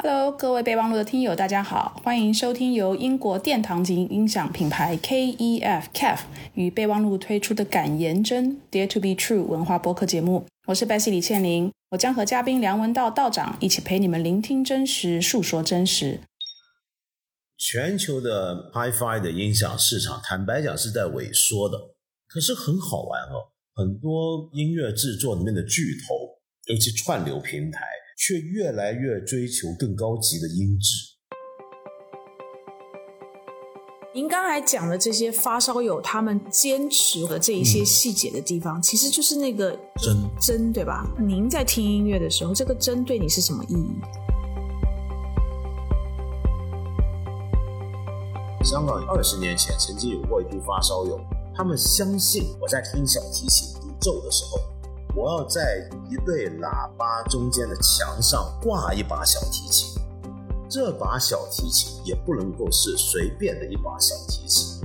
Hello，各位备忘录的听友，大家好，欢迎收听由英国殿堂级音响品牌 KEF KEF 与备忘录推出的感言真 Dare to be True 文化播客节目。我是 Bessy 李倩玲，我将和嘉宾梁文道道长一起陪你们聆听真实，述说真实。全球的 Hi-Fi 的音响市场，坦白讲是在萎缩的，可是很好玩哦。很多音乐制作里面的巨头，尤其串流平台。却越来越追求更高级的音质。您刚才讲的这些发烧友他们坚持的这一些细节的地方，其实就是那个针针，对吧？您在听音乐的时候，这个针对你是什么意义？香港二十年前曾经有过一批发烧友，他们相信我在听小提琴独奏的时候。我要在一对喇叭中间的墙上挂一把小提琴，这把小提琴也不能够是随便的一把小提琴。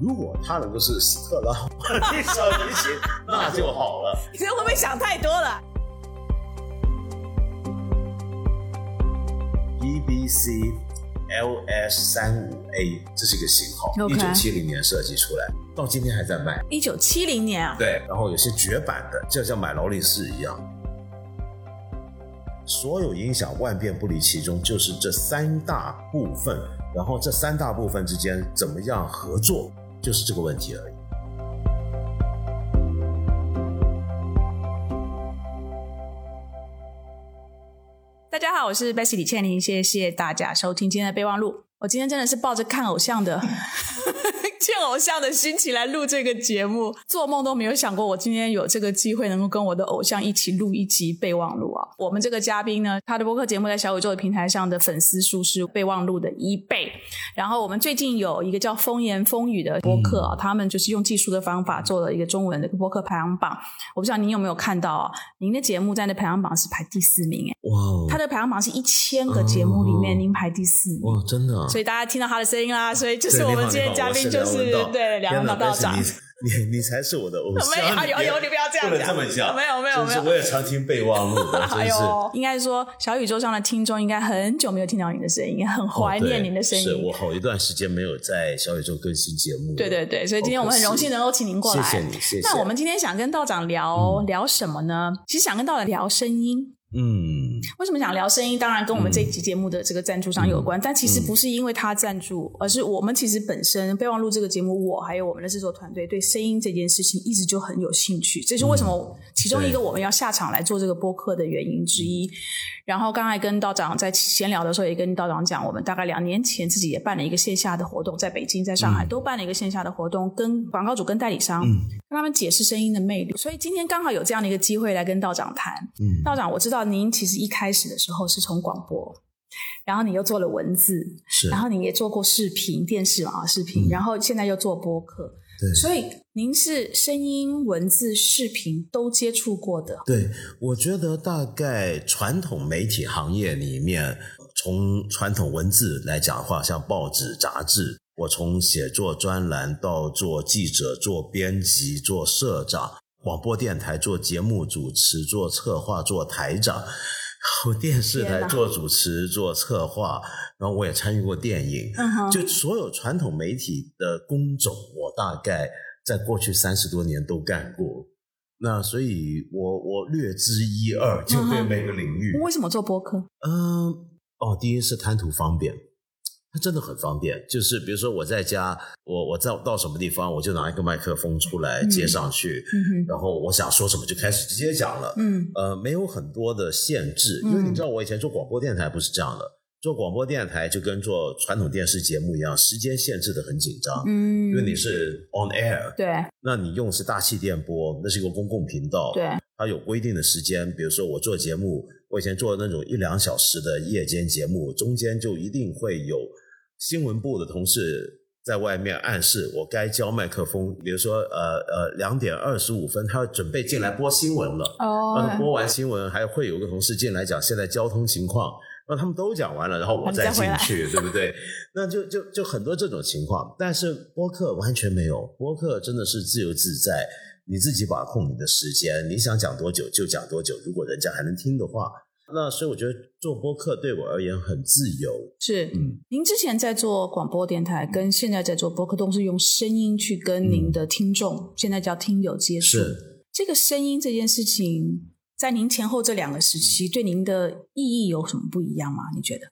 如果它能够是斯特拉瓦的小提琴，那就好了。你这会不会想太多了？BBC。LS 三五 A，这是一个型号，一九七零年设计出来，到今天还在卖。一九七零年啊？对，然后有些绝版的，就像买劳力士一样。所有音响万变不离其中，就是这三大部分，然后这三大部分之间怎么样合作，就是这个问题而已。大家好，我是 Bessy 李倩玲，谢谢大家收听今天的备忘录。我今天真的是抱着看偶像的。见偶像的心情来录这个节目，做梦都没有想过我今天有这个机会能够跟我的偶像一起录一集备忘录啊！我们这个嘉宾呢，他的播客节目在小宇宙的平台上的粉丝数是备忘录的一倍。然后我们最近有一个叫风言风语的播客啊，他们就是用技术的方法做了一个中文的播客排行榜。我不知道您有没有看到啊？您的节目在那排行榜是排第四名哎！哇，他的排行榜是一千个节目里面您排第四名哇，真的！所以大家听到他的声音啦，所以就是我们今天嘉宾就是。对，两个道长，你你才是我的偶像。没有，有有，你不要这样讲，这么讲，没有没有没有。我也常听备忘录，哎呦，应该说小宇宙上的听众应该很久没有听到你的声音，很怀念您的声音。是我好一段时间没有在小宇宙更新节目。对对对，所以今天我们很荣幸能够请您过来，谢谢你，谢谢。那我们今天想跟道长聊聊什么呢？其实想跟道长聊声音。嗯，为什么想聊声音？当然跟我们这一集节目的这个赞助商有关，但其实不是因为他赞助，而是我们其实本身备忘录这个节目，我还有我们的制作团队对声音这件事情一直就很有兴趣，这是为什么其中一个我们要下场来做这个播客的原因之一。然后刚才跟道长在闲聊的时候，也跟道长讲，我们大概两年前自己也办了一个线下的活动，在北京、在上海都办了一个线下的活动，跟广告主、跟代理商，跟他们解释声音的魅力。所以今天刚好有这样的一个机会来跟道长谈。道长，我知道。您其实一开始的时候是从广播，然后你又做了文字，是，然后你也做过视频、电视嘛，视频，然后现在又做播客，对，所以您是声音、文字、视频都接触过的。对，我觉得大概传统媒体行业里面，从传统文字来讲的话，像报纸、杂志，我从写作专栏到做记者、做编辑、做社长。广播电台做节目主持、做策划、做台长，然后电视台做主持、做策划，然后我也参与过电影，就所有传统媒体的工种，我大概在过去三十多年都干过。那所以，我我略知一二，就对每个领域。为什么做播客？嗯，哦，第一是贪图方便。它真的很方便，就是比如说我在家，我我在到什么地方，我就拿一个麦克风出来接上去，然后我想说什么就开始直接讲了，嗯，呃，没有很多的限制，因为你知道我以前做广播电台不是这样的，做广播电台就跟做传统电视节目一样，时间限制的很紧张，嗯，因为你是 on air，对，那你用是大气电波，那是一个公共频道，对，它有规定的时间，比如说我做节目，我以前做那种一两小时的夜间节目，中间就一定会有。新闻部的同事在外面暗示我该交麦克风，比如说，呃呃，两点二十五分，他要准备进来播新闻了。哦，播完新闻还会有个同事进来讲现在交通情况，那他们都讲完了，然后我再进去，对不对？那就就就很多这种情况。但是播客完全没有，播客真的是自由自在，你自己把控你的时间，你想讲多久就讲多久。如果人家还能听的话。那所以我觉得做播客对我而言很自由。是，嗯，您之前在做广播电台，跟现在在做播客，都是用声音去跟您的听众，现在叫听友接触。是，这个声音这件事情，在您前后这两个时期，对您的意义有什么不一样吗？你觉得？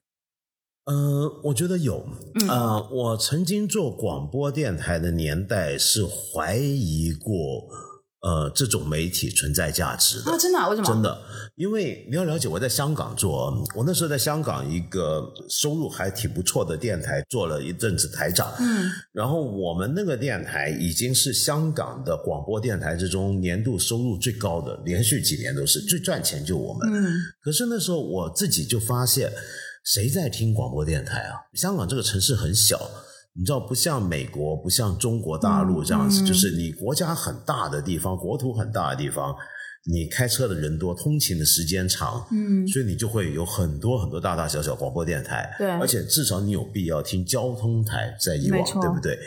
呃，我觉得有。呃，我曾经做广播电台的年代是怀疑过。呃，这种媒体存在价值的啊，真的？为什么？真的，因为你要了解，我在香港做，我那时候在香港一个收入还挺不错的电台做了一阵子台长，嗯，然后我们那个电台已经是香港的广播电台之中年度收入最高的，连续几年都是最赚钱，就我们。嗯，可是那时候我自己就发现，谁在听广播电台啊？香港这个城市很小。你知道，不像美国，不像中国大陆这样子，就是你国家很大的地方，国土很大的地方，你开车的人多，通勤的时间长，嗯，所以你就会有很多很多大大小小广播电台，对，而且至少你有必要听交通台在以往，对不对？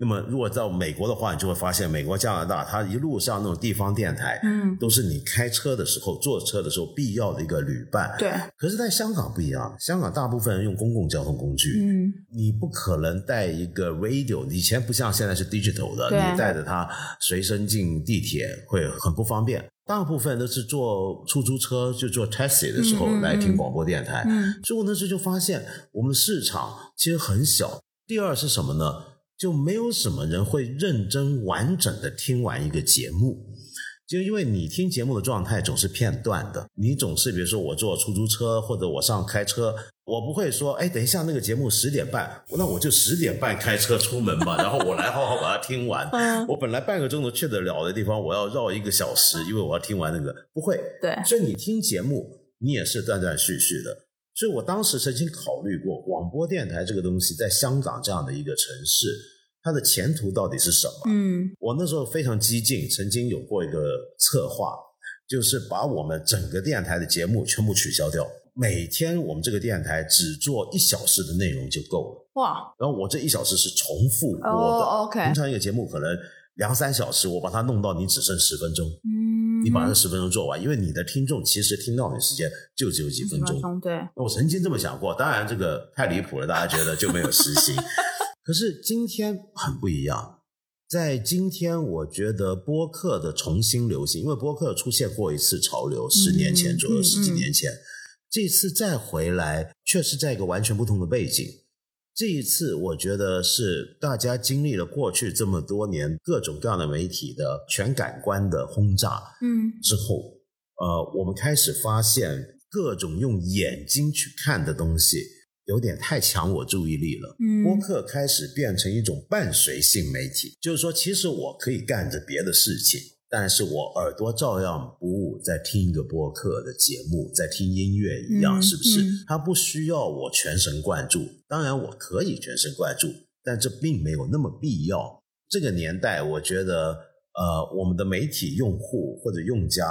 那么，如果到美国的话，你就会发现，美国、加拿大，它一路上那种地方电台，嗯，都是你开车的时候、坐车的时候必要的一个旅伴。对。可是，在香港不一样，香港大部分人用公共交通工具，嗯，你不可能带一个 radio，以前不像现在是 digital 的，你带着它随身进地铁会很不方便。大部分都是坐出租车，就坐 taxi 的时候来听广播电台。嗯。所以我那时候就发现，我们的市场其实很小。第二是什么呢？就没有什么人会认真完整的听完一个节目，就因为你听节目的状态总是片段的，你总是比如说我坐出租车或者我上开车，我不会说，哎，等一下那个节目十点半，那我就十点半开车出门吧，然后我来好好把它听完。我本来半个钟头去得了的地方，我要绕一个小时，因为我要听完那个，不会。对，所以你听节目，你也是断断续续的。所以我当时曾经考虑过广播电台这个东西，在香港这样的一个城市，它的前途到底是什么？嗯，我那时候非常激进，曾经有过一个策划，就是把我们整个电台的节目全部取消掉，每天我们这个电台只做一小时的内容就够了。哇！然后我这一小时是重复播的，OK。平常一个节目可能两三小时，我把它弄到你只剩十分钟。嗯。你把这十分钟做完，因为你的听众其实听到你的时间就只有几分钟。对，我曾经这么想过，当然这个太离谱了，大家觉得就没有实行。可是今天很不一样，在今天，我觉得播客的重新流行，因为播客出现过一次潮流，十年前左右，十几年前，这次再回来，却是在一个完全不同的背景。这一次，我觉得是大家经历了过去这么多年各种各样的媒体的全感官的轰炸，嗯，之后，呃，我们开始发现各种用眼睛去看的东西有点太抢我注意力了。嗯，播客开始变成一种伴随性媒体，就是说，其实我可以干着别的事情。但是我耳朵照样不误在听一个播客的节目，在听音乐一样，是不是？它不需要我全神贯注，当然我可以全神贯注，但这并没有那么必要。这个年代，我觉得，呃，我们的媒体用户或者用家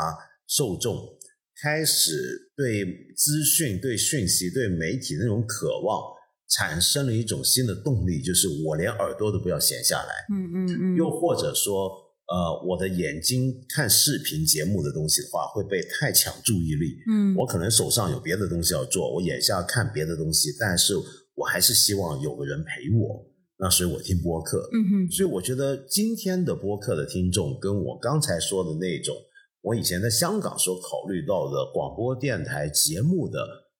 受众开始对资讯、对讯息、对媒体那种渴望，产生了一种新的动力，就是我连耳朵都不要闲下来。嗯嗯嗯。又或者说。呃，我的眼睛看视频节目的东西的话，会被太抢注意力。嗯，我可能手上有别的东西要做，我眼下看别的东西，但是我还是希望有个人陪我。那所以我听播客。嗯哼，所以我觉得今天的播客的听众，跟我刚才说的那种，我以前在香港所考虑到的广播电台节目的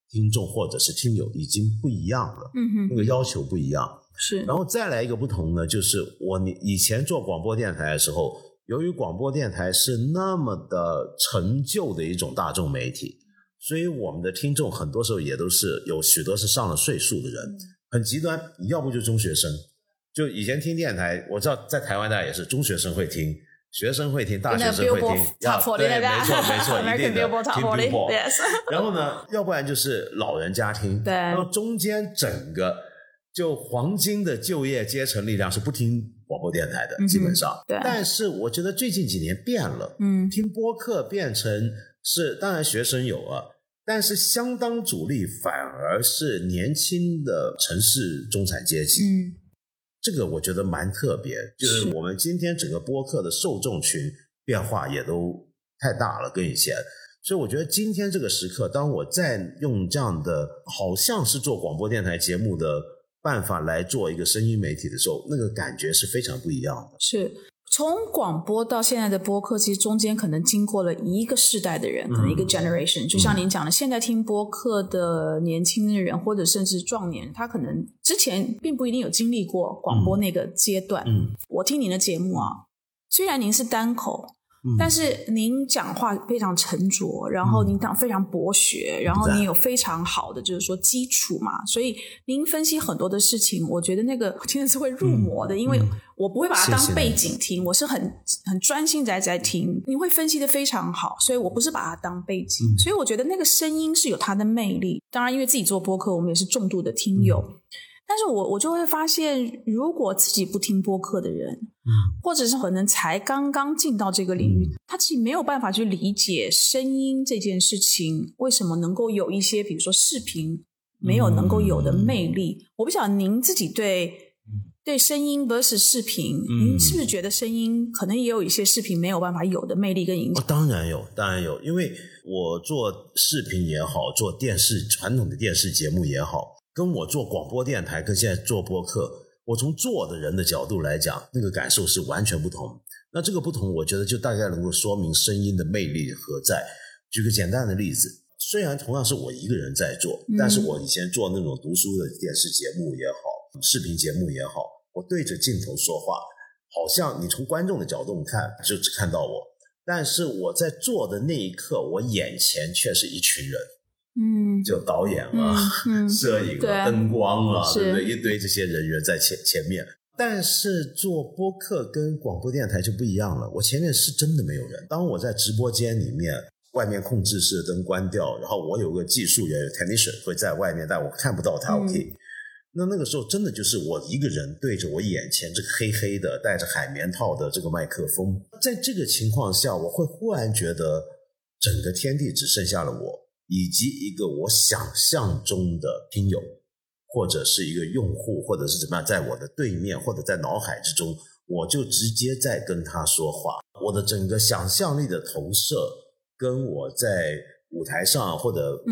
听众或者是听友，已经不一样了。嗯哼，那个要求不一样。是，然后再来一个不同呢，就是我你以前做广播电台的时候，由于广播电台是那么的陈旧的一种大众媒体，所以我们的听众很多时候也都是有许多是上了岁数的人，很极端，要不就中学生，就以前听电台，我知道在台湾大家也是中学生会听，学生会听，大学生会听，对，没错没错，一定的听播，然后呢，要不然就是老人家听，对，然后中间整个。就黄金的就业阶层力量是不听广播电台的，基本上。对。但是我觉得最近几年变了，嗯，听播客变成是，当然学生有啊，但是相当主力反而是年轻的城市中产阶级。嗯，这个我觉得蛮特别，就是我们今天整个播客的受众群变化也都太大了，跟以前。所以我觉得今天这个时刻，当我在用这样的好像是做广播电台节目的办法来做一个声音媒体的时候，那个感觉是非常不一样的。是从广播到现在的播客，其实中间可能经过了一个世代的人，可能一个 generation。就像您讲的，现在听播客的年轻的人，或者甚至壮年，他可能之前并不一定有经历过广播那个阶段。嗯，我听您的节目啊，虽然您是单口。但是您讲话非常沉着，然后您讲非常博学，然后您有非常好的就是说基础嘛，所以您分析很多的事情，我觉得那个 真的是会入魔的，因为我不会把它当背景听，我是很很专心在在听，你会分析的非常好，所以我不是把它当背景，所以我觉得那个声音是有它的魅力。当然，因为自己做播客，我们也是重度的听友。但是我我就会发现，如果自己不听播客的人，嗯，或者是可能才刚刚进到这个领域，他自己没有办法去理解声音这件事情为什么能够有一些，比如说视频没有能够有的魅力。我不晓得您自己对对声音 vs 视频，您是不是觉得声音可能也有一些视频没有办法有的魅力跟影响？当然有，当然有，因为我做视频也好，做电视传统的电视节目也好。跟我做广播电台，跟现在做播客，我从做的人的角度来讲，那个感受是完全不同。那这个不同，我觉得就大概能够说明声音的魅力何在。举个简单的例子，虽然同样是我一个人在做，但是我以前做那种读书的电视节目也好，视频节目也好，我对着镜头说话，好像你从观众的角度看就只看到我，但是我在做的那一刻，我眼前却是一群人。嗯，就导演啊，摄影啊，灯光啊，对不对？一堆这些人员在前前面。但是做播客跟广播电台就不一样了，我前面是真的没有人。当我在直播间里面，外面控制室的灯关掉，然后我有个技术员有 technician 会在外面，但我看不到他。OK，那那个时候真的就是我一个人对着我眼前这个黑黑的、戴着海绵套的这个麦克风，在这个情况下，我会忽然觉得整个天地只剩下了我。以及一个我想象中的听友，或者是一个用户，或者是怎么样，在我的对面，或者在脑海之中，我就直接在跟他说话。我的整个想象力的投射，跟我在舞台上或者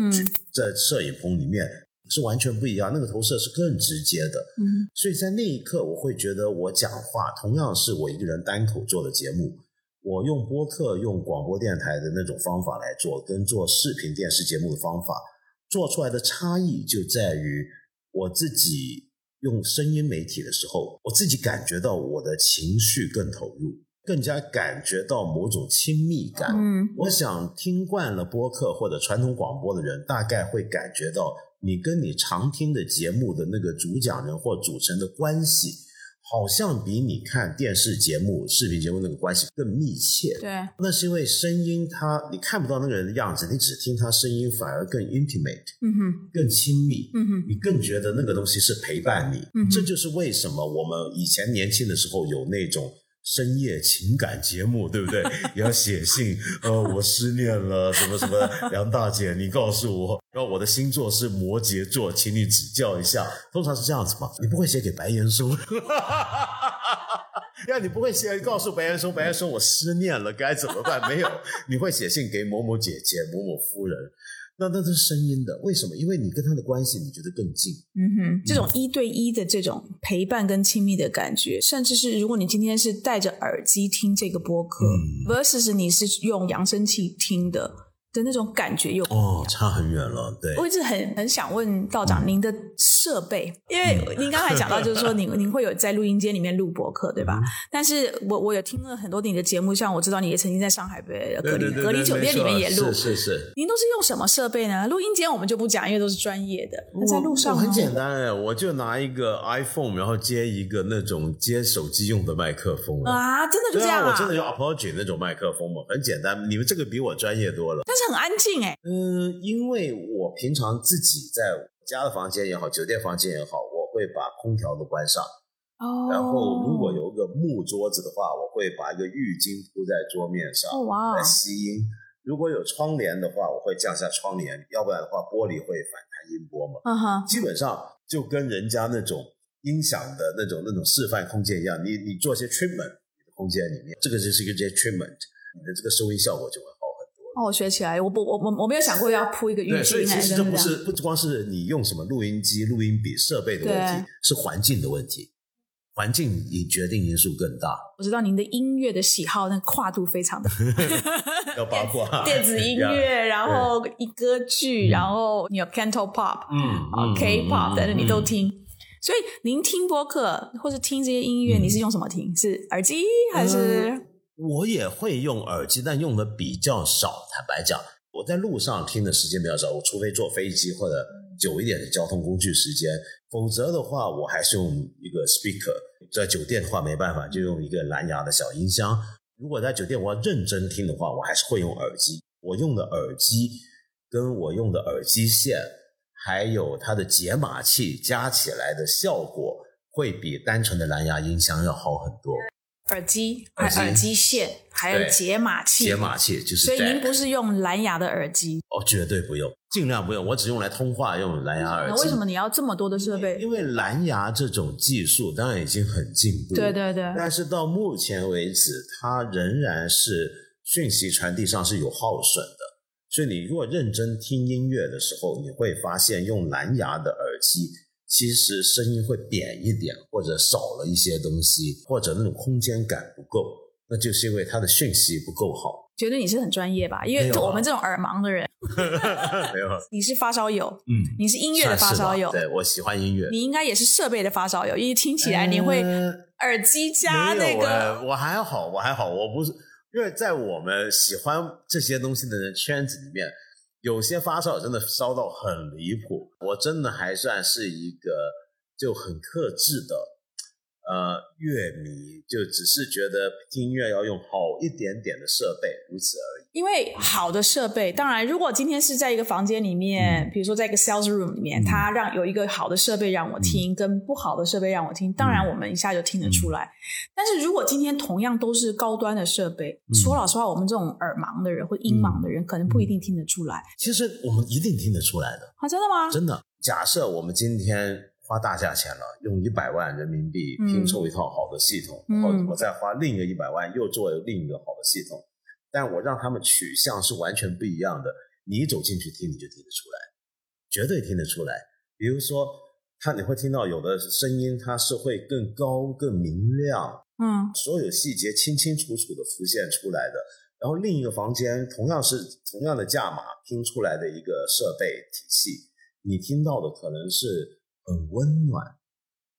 在摄影棚里面是完全不一样。那个投射是更直接的。嗯，所以在那一刻，我会觉得我讲话同样是我一个人单口做的节目。我用播客、用广播电台的那种方法来做，跟做视频电视节目的方法做出来的差异就在于，我自己用声音媒体的时候，我自己感觉到我的情绪更投入，更加感觉到某种亲密感。嗯，我想听惯了播客或者传统广播的人，大概会感觉到你跟你常听的节目的那个主讲人或主持人的关系。好像比你看电视节目、视频节目那个关系更密切。对，那是因为声音，它你看不到那个人的样子，你只听他声音，反而更 intimate，嗯哼，更亲密，嗯哼，你更觉得那个东西是陪伴你。嗯，这就是为什么我们以前年轻的时候有那种。深夜情感节目，对不对？也要写信，呃，我失恋了，什么什么，梁大姐，你告诉我，然后我的星座是摩羯座，请你指教一下。通常是这样子嘛，你不会写给白岩松，呀，你不会写告诉白岩松，白岩松我失恋了该怎么办？没有，你会写信给某某姐姐、某某夫人。那那都是声音的，为什么？因为你跟他的关系，你觉得更近。嗯哼，这种一对一的这种陪伴跟亲密的感觉，甚至是如果你今天是戴着耳机听这个播客，versus 你是用扬声器听的。的那种感觉又哦，差很远了。对，我一直很很想问道长，您的设备，因为您刚才讲到，就是说 您您会有在录音间里面录播客，对吧？但是我我有听了很多你的节目，像我知道你也曾经在上海被隔离隔离酒店里面也录，是是是。您都是用什么设备呢？录音间我们就不讲，因为都是专业的。那在路上很简单哎，我就拿一个 iPhone，然后接一个那种接手机用的麦克风啊，真的就这样啊？我真的用 Apogee 那种麦克风嘛，很简单。你们这个比我专业多了，但是。很安静哎，嗯，因为我平常自己在家的房间也好，酒店房间也好，我会把空调都关上。哦。然后如果有一个木桌子的话，我会把一个浴巾铺在桌面上，哇来吸音。如果有窗帘的话，我会降下窗帘，要不然的话，玻璃会反弹音波嘛。嗯哼。基本上就跟人家那种音响的那种那种示范空间一样，你你做些 treatment，你的空间里面，这个就是一个些 treatment，你的这个收音效果就会。哦，我学起来，我不，我我我没有想过要铺一个浴巾。所以其实这不是不光是你用什么录音机、录音笔设备的问题，是环境的问题。环境以决定因素更大。我知道您的音乐的喜好，那跨度非常的，要八卦电子音乐，然后一歌剧，然后你有 Canto Pop，嗯，K-pop，但是你都听。所以您听播客或者听这些音乐，你是用什么听？是耳机还是？我也会用耳机，但用的比较少。坦白讲，我在路上听的时间比较少，我除非坐飞机或者久一点的交通工具时间。否则的话，我还是用一个 speaker。在酒店的话，没办法，就用一个蓝牙的小音箱。如果在酒店我要认真听的话，我还是会用耳机。我用的耳机跟我用的耳机线，还有它的解码器加起来的效果，会比单纯的蓝牙音箱要好很多。耳机、耳机线，还有解码器。解码器就是。所以您不是用蓝牙的耳机？哦，绝对不用，尽量不用。我只用来通话用蓝牙耳机。那为什么你要这么多的设备？因为蓝牙这种技术当然已经很进步。对对对。但是到目前为止，它仍然是讯息传递上是有耗损的。所以你如果认真听音乐的时候，你会发现用蓝牙的耳机。其实声音会扁一点，或者少了一些东西，或者那种空间感不够，那就是因为它的讯息不够好。觉得你是很专业吧？因为我们这种耳盲的人，没有。你是发烧友，嗯，你是音乐的发烧友，对我喜欢音乐。你应该也是设备的发烧友，因为听起来你会耳机加那个。我还好，我还好，我不是因为在我们喜欢这些东西的人圈子里面。有些发烧真的烧到很离谱，我真的还算是一个就很克制的呃乐迷，就只是觉得听音乐要用好一点点的设备，如此而已。因为好的设备，当然，如果今天是在一个房间里面，比如说在一个 sales room 里面，他让有一个好的设备让我听，跟不好的设备让我听，当然我们一下就听得出来。但是如果今天同样都是高端的设备，说老实话，我们这种耳盲的人或音盲的人，可能不一定听得出来。其实我们一定听得出来的啊，真的吗？真的。假设我们今天花大价钱了，用一百万人民币拼凑一套好的系统，然后我再花另一个一百万又做另一个好的系统。但我让他们取向是完全不一样的。你走进去听，你就听得出来，绝对听得出来。比如说，他你会听到有的声音，它是会更高、更明亮，嗯，所有细节清清楚楚的浮现出来的。然后另一个房间同样是同样的价码拼出来的一个设备体系，你听到的可能是很温暖、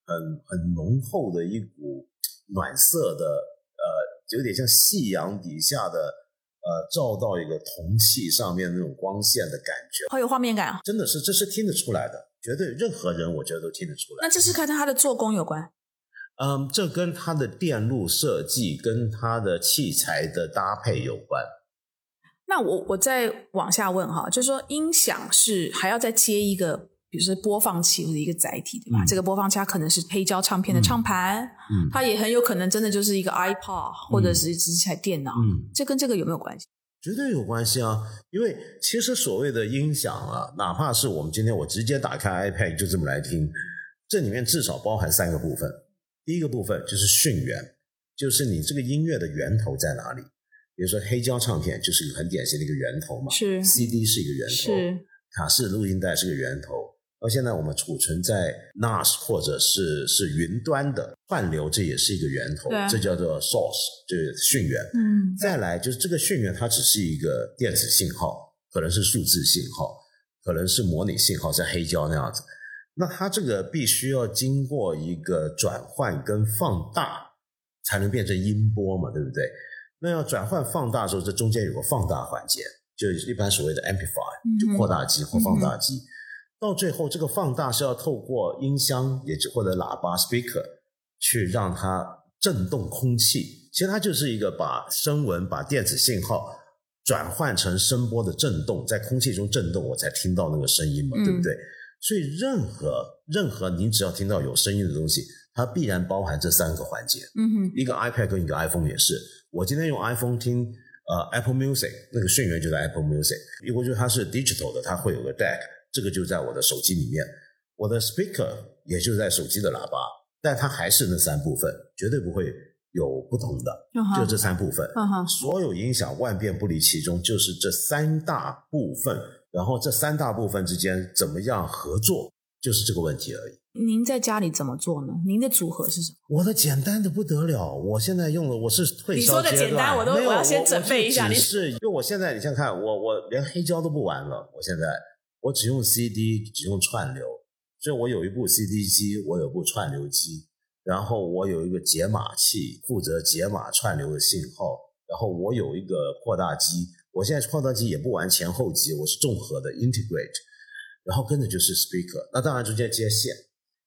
很很浓厚的一股暖色的，呃，有点像夕阳底下的。呃，照到一个铜器上面那种光线的感觉，好有画面感啊！真的是，这是听得出来的，绝对任何人我觉得都听得出来。那这是跟它的做工有关？嗯，这跟它的电路设计、跟它的器材的搭配有关。那我我再往下问哈，就是说音响是还要再接一个。比如说播放器或者一个载体，对吧？这个播放器它可能是黑胶唱片的唱盘，嗯，它也很有可能真的就是一个 iPod 或者是只是台电脑，嗯，这跟这个有没有关系？绝对有关系啊！因为其实所谓的音响啊，哪怕是我们今天我直接打开 iPad 就这么来听，这里面至少包含三个部分。第一个部分就是讯源，就是你这个音乐的源头在哪里？比如说黑胶唱片就是一个很典型的一个源头嘛，是 CD 是一个源头，是卡式录音带是个源头。而现在我们储存在 NAS 或者是是云端的串流，这也是一个源头，这叫做 source，就是讯源。嗯，再来就是这个讯源，它只是一个电子信号，可能是数字信号，可能是模拟信号，在黑胶那样子。那它这个必须要经过一个转换跟放大，才能变成音波嘛，对不对？那要转换放大的时候，这中间有个放大环节，就一般所谓的 amplifier，就扩大机或放大机。到最后，这个放大是要透过音箱，也就或者喇叭 speaker 去让它震动空气。其实它就是一个把声纹、把电子信号转换成声波的震动，在空气中震动，我才听到那个声音嘛，对不对？所以任何任何你只要听到有声音的东西，它必然包含这三个环节。嗯哼，一个 iPad 跟一个 iPhone 也是。我今天用 iPhone 听呃 Apple Music，那个讯源就是 Apple Music。如果就它是 digital 的，它会有个 DAC。这个就在我的手机里面，我的 speaker 也就在手机的喇叭，但它还是那三部分，绝对不会有不同的，就这三部分。所有音响万变不离其中，就是这三大部分。然后这三大部分之间怎么样合作，就是这个问题而已。您在家里怎么做呢？您的组合是什么？我的简单的不得了，我现在用的，我是退烧你说的简单，我都我要先准备一下。你是，因为我现在你先看，我我连黑胶都不玩了，我现在我只用 CD，只用串流，所以我有一部 CD 机，我有部串流机，然后我有一个解码器，负责解码串流的信号，然后我有一个扩大机，我现在扩大机也不玩前后级，我是综合的 integrate，然后跟着就是 speaker，那当然中间接线。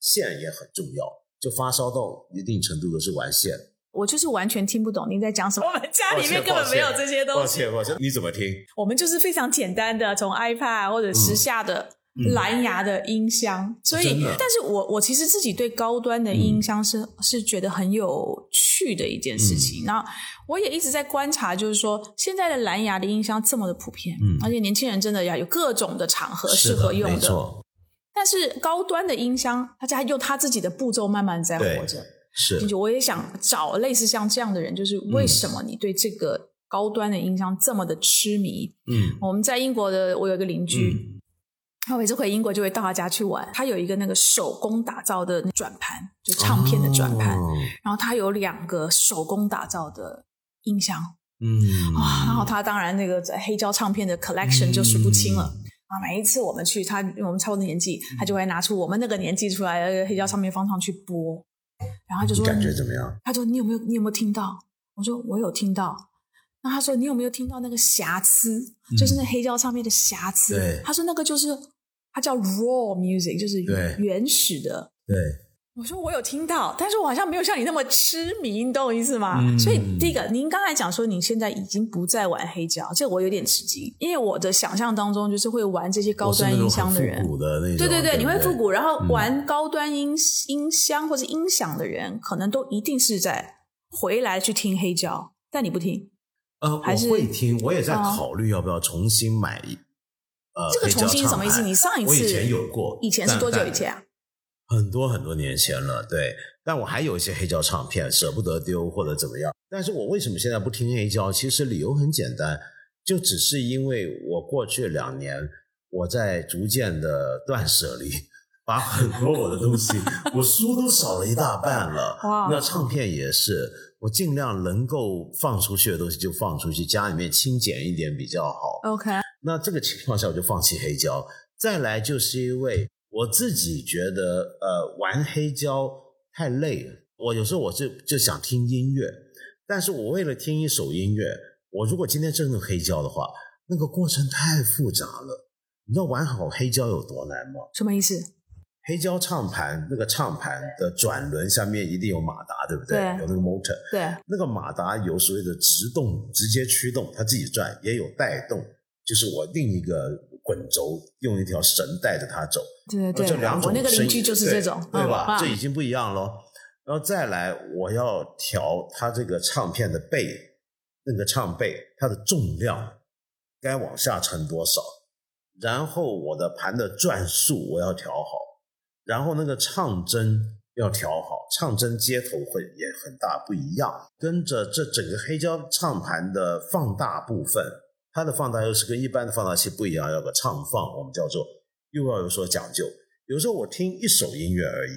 线也很重要，就发烧到一定程度的是玩线。我就是完全听不懂您在讲什么。我们家里面根本没有这些东西。抱歉，抱歉，你怎么听？我们就是非常简单的，从 iPad 或者时下的蓝牙的音箱。所以，但是我我其实自己对高端的音箱是是觉得很有趣的一件事情。那我也一直在观察，就是说现在的蓝牙的音箱这么的普遍，而且年轻人真的要有各种的场合适合用的。但是高端的音箱，他在用他自己的步骤慢慢在活着。是，我也想找类似像这样的人，就是为什么你对这个高端的音箱这么的痴迷？嗯，我们在英国的，我有一个邻居，他每次回英国就会到他家去玩。他有一个那个手工打造的转盘，就唱片的转盘，然后他有两个手工打造的音箱，嗯，啊，然后他当然那个黑胶唱片的 collection 就数不清了。啊，每一次我们去，他我们差不多年纪，他就会拿出我们那个年纪出来的黑胶唱片放上去播，然后就说感觉怎么样？他说你有没有你有没有听到？我说我有听到。那他说你有没有听到那个瑕疵？就是那黑胶唱片的瑕疵。他说那个就是他叫 raw music，就是原始的。对。我说我有听到，但是我好像没有像你那么痴迷，你懂我意思吗？所以第一个，您刚才讲说你现在已经不再玩黑胶，这我有点吃惊，因为我的想象当中就是会玩这些高端音箱的人，对对对，你会复古，然后玩高端音音箱或者音响的人，可能都一定是在回来去听黑胶，但你不听，呃，我会听，我也在考虑要不要重新买，呃，这个重新什么意思？你上一次我以前有过，以前是多久以前啊？很多很多年前了，对，但我还有一些黑胶唱片，舍不得丢或者怎么样。但是我为什么现在不听黑胶？其实理由很简单，就只是因为我过去两年我在逐渐的断舍离，把很多我的东西，我书都少了一大半了。哇！那唱片也是，我尽量能够放出去的东西就放出去，家里面清简一点比较好。OK。那这个情况下我就放弃黑胶。再来就是因为。我自己觉得，呃，玩黑胶太累了。我有时候我就就想听音乐，但是我为了听一首音乐，我如果今天真的黑胶的话，那个过程太复杂了。你知道玩好黑胶有多难吗？什么意思？黑胶唱盘那个唱盘的转轮下面一定有马达，对不对？有那个 motor。对。那个马达有所谓的直动，直接驱动，它自己转，也有带动，就是我另一个。滚轴用一条绳带着它走，对对对，这两种声音就是这种，对吧？这已经不一样了。然后再来，我要调它这个唱片的背，那个唱背它的重量该往下沉多少？然后我的盘的转速我要调好，然后那个唱针要调好，唱针接头会也很大不一样。跟着这整个黑胶唱盘的放大部分。它的放大又是跟一般的放大器不一样，要个唱放，我们叫做又要有所讲究。有时候我听一首音乐而已，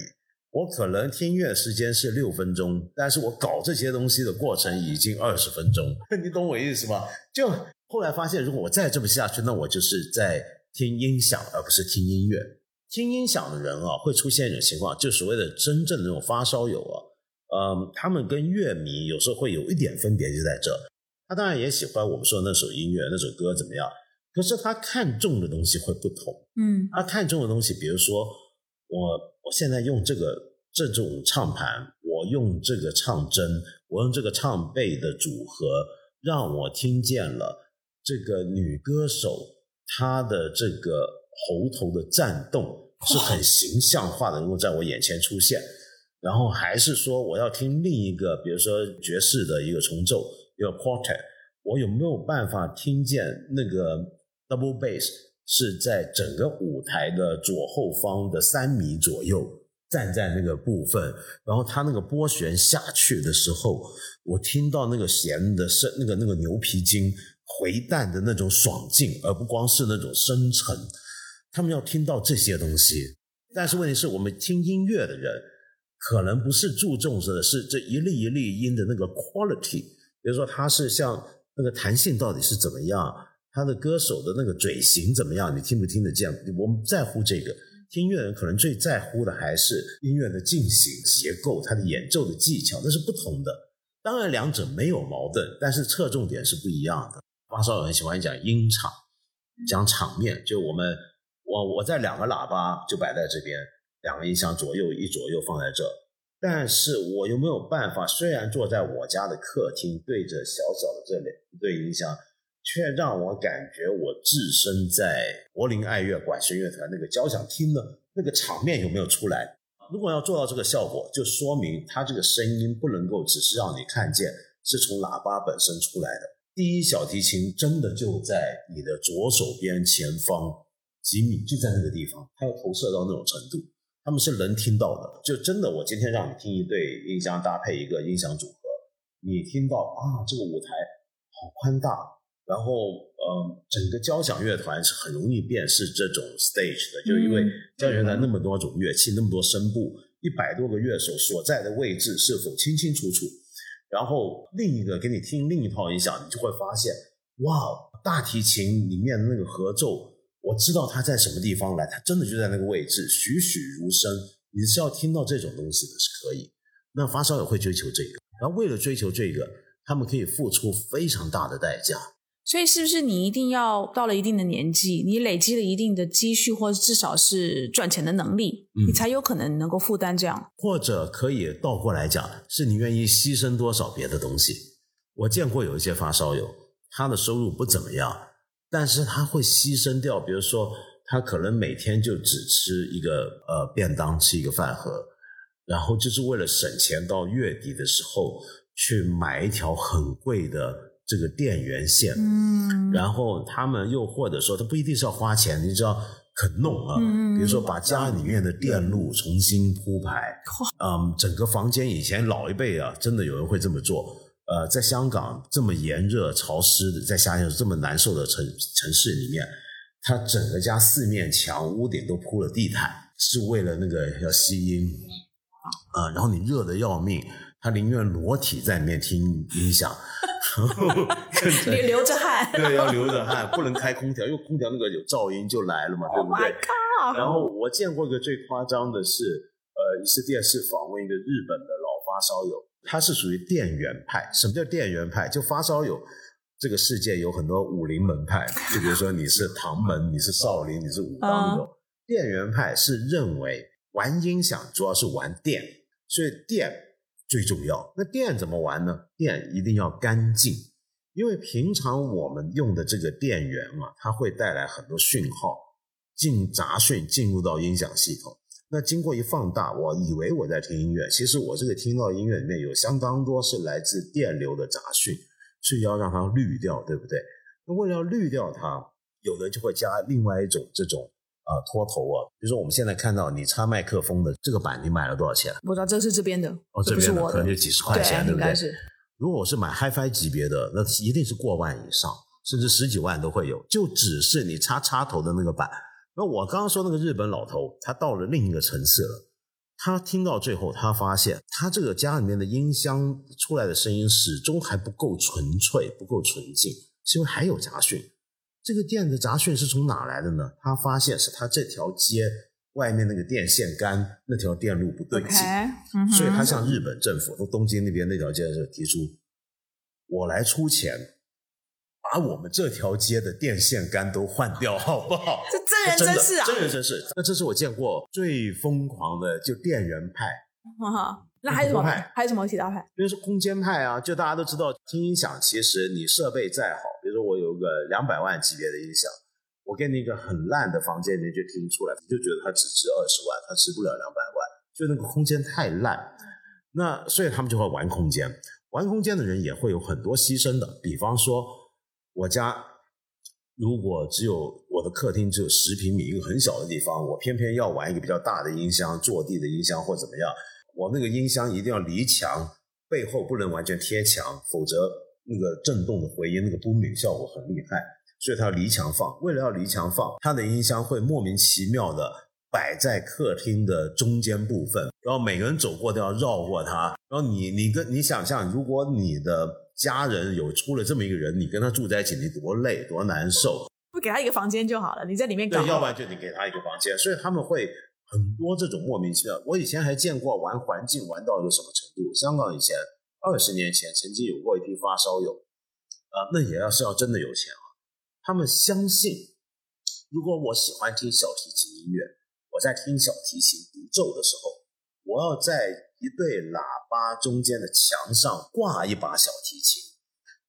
我可能听音乐时间是六分钟，但是我搞这些东西的过程已经二十分钟，你懂我意思吗？就后来发现，如果我再这么下去，那我就是在听音响，而不是听音乐。听音响的人啊，会出现一种情况，就所谓的真正的那种发烧友啊，嗯，他们跟乐迷有时候会有一点分别，就在这。他当然也喜欢我们说的那首音乐、那首歌怎么样？可是他看重的东西会不同。嗯，他看重的东西，比如说我我现在用这个这种唱盘，我用这个唱针，我用这个唱背的组合，让我听见了这个女歌手她的这个喉头的颤动是很形象化的，能够在我眼前出现。然后还是说我要听另一个，比如说爵士的一个重奏。有 quartet，我有没有办法听见那个 double bass 是在整个舞台的左后方的三米左右？站在那个部分，然后它那个拨弦下去的时候，我听到那个弦的声，那个那个牛皮筋回弹的那种爽劲，而不光是那种深沉。他们要听到这些东西，但是问题是我们听音乐的人，可能不是注重的是这一粒一粒音的那个 quality，比如说他是像那个弹性到底是怎么样，他的歌手的那个嘴型怎么样，你听不听得见？我们在乎这个。听音乐人可能最在乎的还是音乐的进行结构，它的演奏的技巧，那是不同的。当然，两者没有矛盾，但是侧重点是不一样的。发烧友很喜欢讲音场，讲场面，就我们我我在两个喇叭就摆在这边，两个音箱左右一左右放在这，但是我又没有办法？虽然坐在我家的客厅，对着小小的这两对音箱。却让我感觉我置身在柏林爱乐管弦乐团那个交响厅呢，那个场面有没有出来？如果要做到这个效果，就说明它这个声音不能够只是让你看见是从喇叭本身出来的。第一小提琴真的就在你的左手边前方几米，就在那个地方，它要投射到那种程度，他们是能听到的。就真的，我今天让你听一对音箱搭配一个音响组合，你听到啊，这个舞台好宽大。然后，呃，整个交响乐团是很容易辨识这种 stage 的，就因为交响乐团那么多种乐器，那么多声部，一百多个乐手所在的位置是否清清楚楚。然后另一个给你听另一套音响，你就会发现，哇，大提琴里面的那个合奏，我知道他在什么地方来，他真的就在那个位置，栩栩如生。你是要听到这种东西的，是可以。那发烧友会追求这个，然后为了追求这个，他们可以付出非常大的代价。所以，是不是你一定要到了一定的年纪，你累积了一定的积蓄，或者至少是赚钱的能力，你才有可能能够负担这样？或者可以倒过来讲，是你愿意牺牲多少别的东西？我见过有一些发烧友，他的收入不怎么样，但是他会牺牲掉，比如说他可能每天就只吃一个呃便当，吃一个饭盒，然后就是为了省钱，到月底的时候去买一条很贵的。这个电源线，嗯，然后他们又或者说，他不一定是要花钱，你知道，肯弄啊，比如说把家里面的电路重新铺排，嗯，整个房间以前老一辈啊，真的有人会这么做，呃，在香港这么炎热潮湿的，在夏天这么难受的城城市里面，他整个家四面墙、屋顶都铺了地毯，是为了那个要吸音，啊，然后你热的要命，他宁愿裸体在里面听音响。你流着汗，对，要流着汗，不能开空调，因为空调那个有噪音就来了嘛，对不对？然后我见过一个最夸张的是，呃，一次电视访问一个日本的老发烧友，他是属于电源派。什么叫电源派？就发烧友这个世界有很多武林门派，就比如说你是唐门，你是少林，你是武当那种。电源派是认为玩音响主要是玩电，所以电。最重要，那电怎么玩呢？电一定要干净，因为平常我们用的这个电源啊，它会带来很多讯号进杂讯进入到音响系统。那经过一放大，我以为我在听音乐，其实我这个听到音乐里面有相当多是来自电流的杂讯，所以要让它滤掉，对不对？那为了要滤掉它，有的就会加另外一种这种。啊，脱头啊！比如说，我们现在看到你插麦克风的这个板，你买了多少钱？不知道，这是这边的，哦，这边的可能就几十块钱，对不对？是。如果我是买 HiFi 级别的，那一定是过万以上，甚至十几万都会有。就只是你插插头的那个板。那我刚刚说那个日本老头，他到了另一个层次了。他听到最后，他发现他这个家里面的音箱出来的声音始终还不够纯粹，不够纯净，是因为还有杂讯。这个电的杂讯是从哪来的呢？他发现是他这条街外面那个电线杆那条电路不对劲，所以他向日本政府，从东京那边那条街就提出，我来出钱，把我们这条街的电线杆都换掉，好不好？这真人真事啊！真人真事，那这是我见过最疯狂的，就电源派。那还有什么派？还有什么其他派？比如说空间派啊，就大家都知道，听音响其实你设备再好，比如说我有个两百万级别的音响，我给你一个很烂的房间里面就听出来，你就觉得它只值二十万，它值不了两百万，就那个空间太烂。那所以他们就会玩空间，玩空间的人也会有很多牺牲的。比方说，我家如果只有我的客厅只有十平米，一个很小的地方，我偏偏要玩一个比较大的音箱，坐地的音箱或怎么样，我那个音箱一定要离墙，背后不能完全贴墙，否则那个震动的回音，那个 booming 效果很厉害，所以它要离墙放。为了要离墙放，它的音箱会莫名其妙的摆在客厅的中间部分，然后每个人走过都要绕过它，然后你你跟你想象，如果你的家人有出了这么一个人，你跟他住在一起，你多累多难受。不给他一个房间就好了，你在里面。对，要不然就你给他一个房间。所以他们会很多这种莫名其妙。我以前还见过玩环境玩到一个什么程度？香港以前二十年前曾经有过一批发烧友，啊，那也要是要真的有钱啊。他们相信，如果我喜欢听小提琴音乐，我在听小提琴独奏的时候，我要在。一对喇叭中间的墙上挂一把小提琴，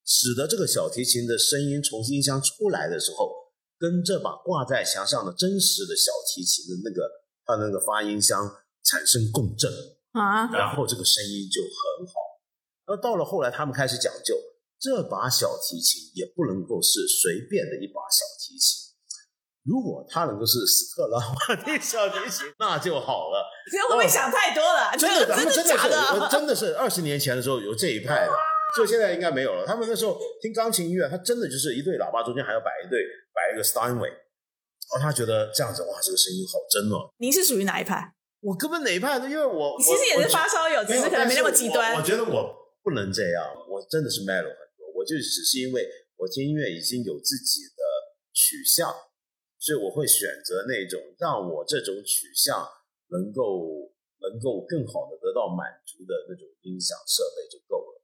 使得这个小提琴的声音从音箱出来的时候，跟这把挂在墙上的真实的小提琴的那个它那个发音箱产生共振啊，然后这个声音就很好。而到了后来，他们开始讲究，这把小提琴也不能够是随便的一把小提琴。如果他能够是斯特拉瓦蒂小提琴，那就好了。你会不会想太多了？真的，真的假的？真的是二十年前的时候有这一派的，就现在应该没有了。他们那时候听钢琴音乐，他真的就是一对喇叭中间还要摆一对摆一个 Steinway，哦，他觉得这样子哇，这个声音好真哦。您是属于哪一派？我根本哪一派的，因为我其实也是发烧友，只是可能没那么极端。我觉得我不能这样，我真的是 mellow 很多。我就只是因为我听音乐已经有自己的取向。所以我会选择那种让我这种取向能够能够更好的得到满足的那种音响设备就够了。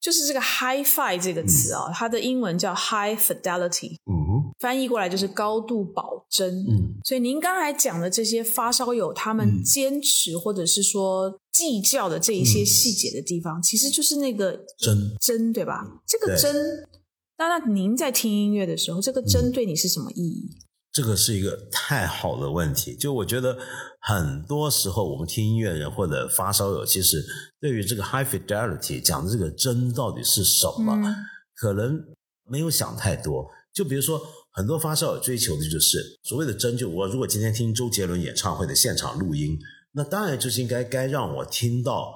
就是这个 “hi-fi” 这个词啊，它的英文叫 “high fidelity”，嗯，翻译过来就是高度保真。嗯，所以您刚才讲的这些发烧友，他们坚持或者是说计较的这一些细节的地方，其实就是那个真。真，对吧？这个真，那那您在听音乐的时候，这个真对你是什么意义？这个是一个太好的问题，就我觉得很多时候我们听音乐人或者发烧友，其实对于这个 high fidelity 讲的这个真到底是什么，可能没有想太多。就比如说，很多发烧友追求的就是所谓的真。就我如果今天听周杰伦演唱会的现场录音，那当然就是应该该让我听到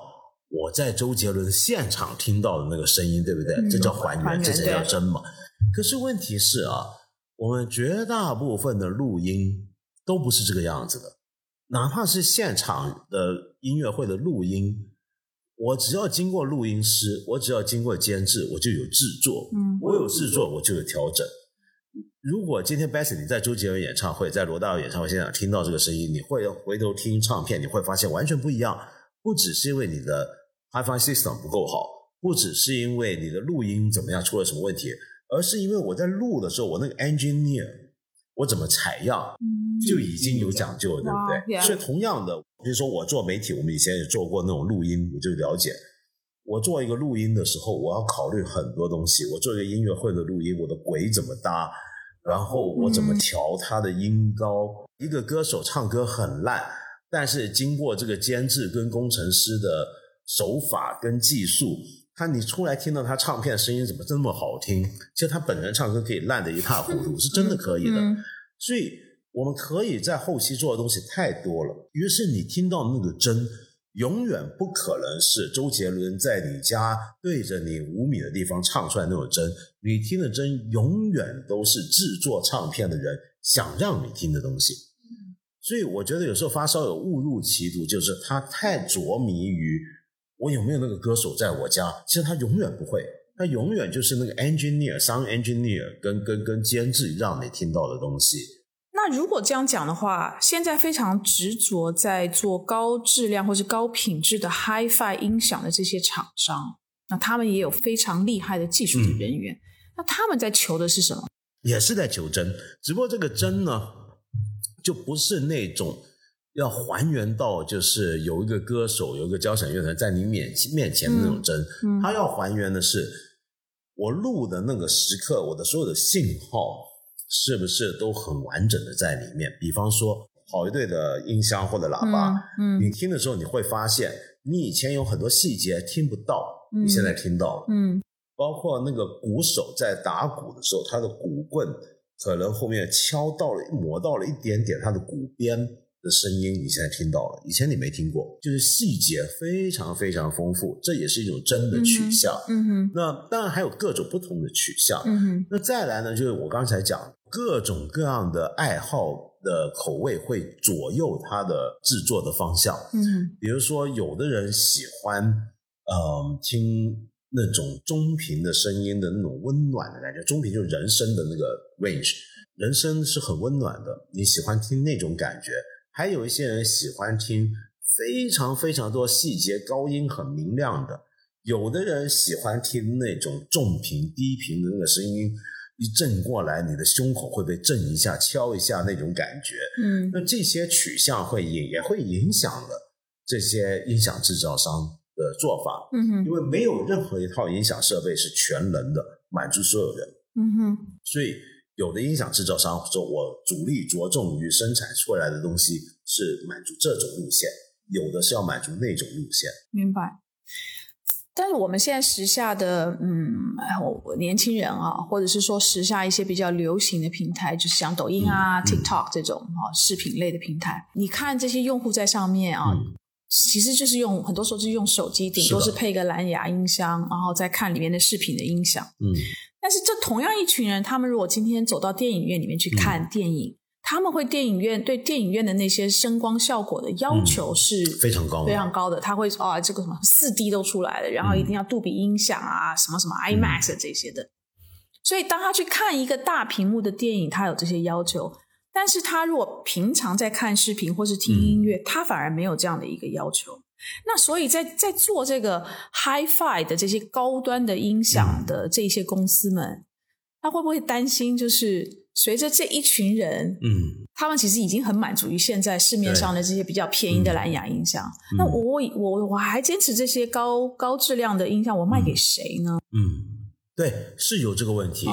我在周杰伦现场听到的那个声音，对不对？这叫还原，这才叫真嘛。可是问题是啊。我们绝大部分的录音都不是这个样子的，哪怕是现场的音乐会的录音，我只要经过录音师，我只要经过监制，我就有制作，嗯，我有制作，我就有调整。如果今天 Bessy 你在周杰伦演唱会，在罗大佑演唱会现场听到这个声音，你会回头听唱片，你会发现完全不一样。不只是因为你的 HiFi System 不够好，不只是因为你的录音怎么样出了什么问题。而是因为我在录的时候，我那个 engineer，我怎么采样，就已经有讲究了，对不对？所以同样的，比如说我做媒体，我们以前也做过那种录音，我就了解。我做一个录音的时候，我要考虑很多东西。我做一个音乐会的录音，我的轨怎么搭，然后我怎么调它的音高。一个歌手唱歌很烂，但是经过这个监制跟工程师的手法跟技术。他你出来听到他唱片声音怎么这么好听？其实他本人唱歌可以烂得一塌糊涂，是真的可以的。所以我们可以在后期做的东西太多了。于是你听到那个真，永远不可能是周杰伦在你家对着你五米的地方唱出来那种真。你听的真，永远都是制作唱片的人想让你听的东西。所以我觉得有时候发烧友误入歧途，就是他太着迷于。我有没有那个歌手在我家？其实他永远不会，他永远就是那个 engineer、sound engineer 跟跟跟监制让你听到的东西。那如果这样讲的话，现在非常执着在做高质量或是高品质的 HiFi 音响的这些厂商，那他们也有非常厉害的技术的人员。那他们在求的是什么？也是在求真，只不过这个真呢，就不是那种。要还原到就是有一个歌手，有一个交响乐团在你面面前的那种真，他要还原的是我录的那个时刻，我的所有的信号是不是都很完整的在里面？比方说好一对的音箱或者喇叭，嗯，你听的时候你会发现，你以前有很多细节听不到，你现在听到了，嗯，包括那个鼓手在打鼓的时候，他的鼓棍可能后面敲到了、磨到了一点点他的鼓边的声音，你现在听到了，以前你没听过，就是细节非常非常丰富，这也是一种真的取向。嗯哼，那当然还有各种不同的取向。嗯哼，那再来呢，就是我刚才讲各种各样的爱好的口味会左右它的制作的方向。嗯，比如说有的人喜欢嗯听。那种中频的声音的那种温暖的感觉，中频就是人声的那个 range，人声是很温暖的，你喜欢听那种感觉。还有一些人喜欢听非常非常多细节、高音很明亮的，有的人喜欢听那种重频、低频的那个声音，一震过来，你的胸口会被震一下、敲一下那种感觉。嗯，那这些取向会影也会影响了这些音响制造商。的做法，嗯哼，因为没有任何一套音响设备是全能的满足所有人，嗯哼，所以有的音响制造商说，我主力着重于生产出来的东西是满足这种路线，有的是要满足那种路线。明白。但是我们现在时下的嗯，年轻人啊，或者是说时下一些比较流行的平台，就是像抖音啊、TikTok 这种啊视频类的平台，你看这些用户在上面啊。其实就是用很多时候就是用手机，顶多是配个蓝牙音箱，然后再看里面的视频的音响。嗯，但是这同样一群人，他们如果今天走到电影院里面去看电影，他们会电影院对电影院的那些声光效果的要求是非常高、非常高的。他会啊，这个什么四 D 都出来了，然后一定要杜比音响啊，什么什么 IMAX 这些的。所以当他去看一个大屏幕的电影，他有这些要求。但是他如果平常在看视频或是听音乐，他反而没有这样的一个要求。那所以在在做这个 HiFi 的这些高端的音响的这些公司们，他会不会担心，就是随着这一群人，嗯，他们其实已经很满足于现在市面上的这些比较便宜的蓝牙音响。那我我我还坚持这些高高质量的音响，我卖给谁呢？嗯，对，是有这个问题。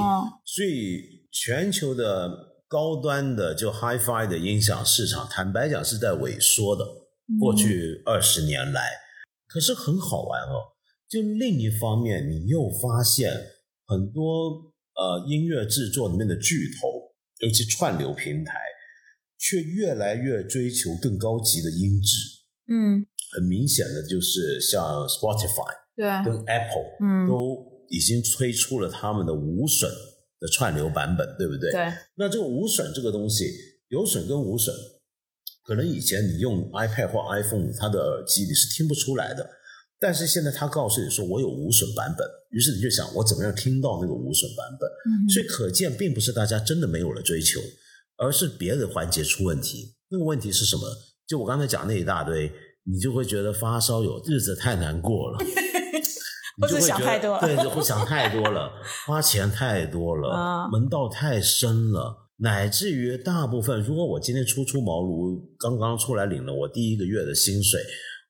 所以全球的。高端的就 HiFi 的音响市场，坦白讲是在萎缩的。过去二十年来，可是很好玩哦。就另一方面，你又发现很多呃音乐制作里面的巨头，尤其串流平台，却越来越追求更高级的音质。嗯，很明显的就是像 Spotify 对跟 Apple，嗯，都已经推出了他们的无损。的串流版本，对不对？对。那这个无损这个东西，有损跟无损，可能以前你用 iPad 或 iPhone 它的耳机你是听不出来的，但是现在他告诉你说我有无损版本，于是你就想我怎么样听到那个无损版本？嗯。所以可见，并不是大家真的没有了追求，而是别的环节出问题。那个问题是什么？就我刚才讲那一大堆，你就会觉得发烧友日子太难过了。或者想太多，对，就会想太多了，花钱太多了，门道太深了，乃至于大部分，如果我今天初出茅庐，刚刚出来领了我第一个月的薪水，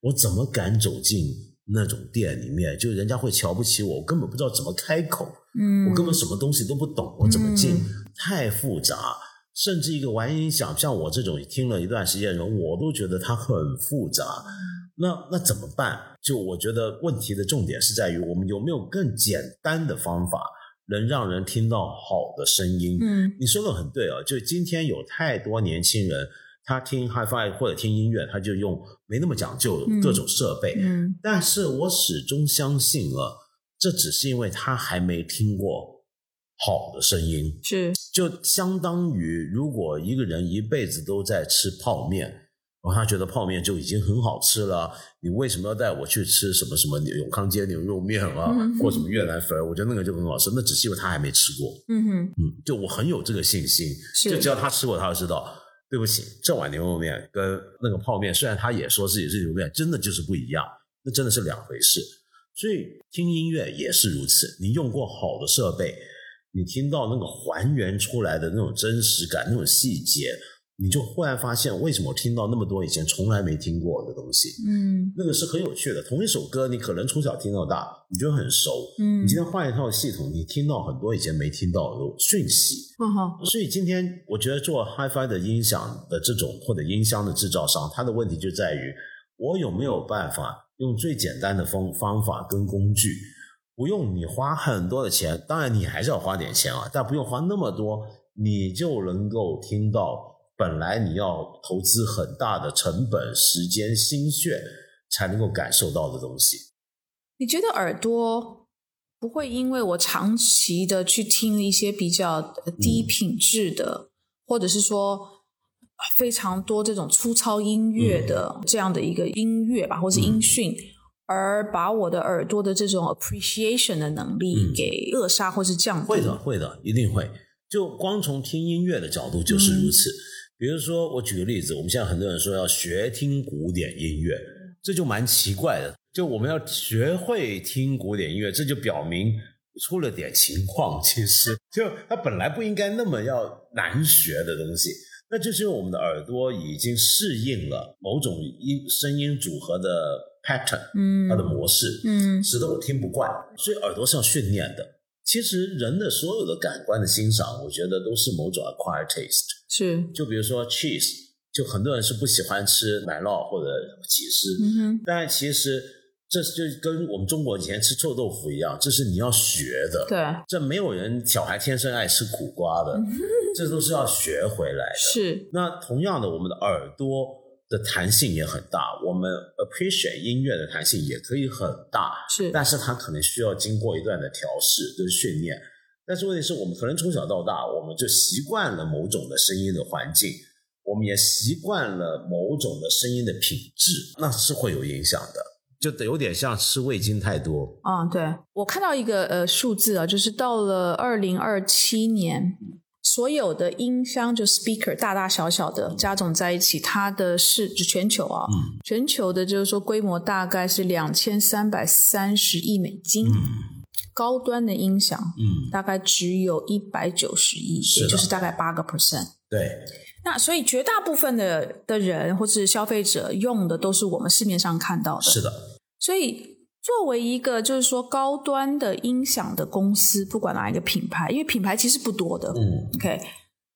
我怎么敢走进那种店里面？就人家会瞧不起我，我根本不知道怎么开口，嗯，我根本什么东西都不懂，我怎么进？太复杂，甚至一个玩音响，像我这种听了一段时间的人，我都觉得它很复杂。那那怎么办？就我觉得问题的重点是在于，我们有没有更简单的方法，能让人听到好的声音？嗯，你说的很对啊。就今天有太多年轻人，他听 HiFi 或者听音乐，他就用没那么讲究各种设备。嗯，但是我始终相信了，这只是因为他还没听过好的声音。是，就相当于如果一个人一辈子都在吃泡面。然后他觉得泡面就已经很好吃了，你为什么要带我去吃什么什么永康街牛肉面啊，或什么越南粉？我觉得那个就很好吃，那只是因为他还没吃过。嗯哼，嗯，就我很有这个信心，就只要他吃过，他就知道。对不起，这碗牛肉面跟那个泡面，虽然他也说自己是牛肉面，真的就是不一样，那真的是两回事。所以听音乐也是如此，你用过好的设备，你听到那个还原出来的那种真实感、那种细节。你就忽然发现，为什么我听到那么多以前从来没听过的东西？嗯，那个是很有趣的。同一首歌，你可能从小听到大，你觉得很熟。嗯，你今天换一套系统，你听到很多以前没听到的讯息。嗯哼。所以今天我觉得做 HiFi 的音响的这种或者音箱的制造商，他的问题就在于我有没有办法用最简单的方方法跟工具，不用你花很多的钱。当然你还是要花点钱啊，但不用花那么多。你就能够听到本来你要投资很大的成本、时间、心血才能够感受到的东西。你觉得耳朵不会因为我长期的去听一些比较低品质的，或者是说非常多这种粗糙音乐的这样的一个音乐吧，或是音讯？而把我的耳朵的这种 appreciation 的能力给扼杀或是降低，会的，会的，一定会。就光从听音乐的角度就是如此。比如说，我举个例子，我们现在很多人说要学听古典音乐，这就蛮奇怪的。就我们要学会听古典音乐，这就表明出了点情况。其实，就它本来不应该那么要难学的东西，那就是因为我们的耳朵已经适应了某种音声音组合的。pattern，嗯，它的模式，嗯，使得我听不惯，所以耳朵是要训练的。其实人的所有的感官的欣赏，我觉得都是某种 acquired taste。是，就比如说 cheese，就很多人是不喜欢吃奶酪或者起司，嗯哼，但其实这就跟我们中国以前吃臭豆腐一样，这是你要学的。对，这没有人小孩天生爱吃苦瓜的，这都是要学回来的。是，那同样的，我们的耳朵。的弹性也很大，我们 appreciate 音乐的弹性也可以很大，是，但是它可能需要经过一段的调试跟训练。但是问题是我们可能从小到大，我们就习惯了某种的声音的环境，我们也习惯了某种的声音的品质，那是会有影响的，就得有点像吃味精太多。嗯，对我看到一个呃数字啊，就是到了二零二七年。所有的音箱就 speaker 大大小小的加总在一起，它的市就全球啊，全球的就是说规模大概是两千三百三十亿美金，高端的音响，嗯，大概只有一百九十亿，也就是大概八个 percent。对，那所以绝大部分的的人或是消费者用的都是我们市面上看到的，是的，所以。作为一个就是说高端的音响的公司，不管哪一个品牌，因为品牌其实不多的，嗯，OK，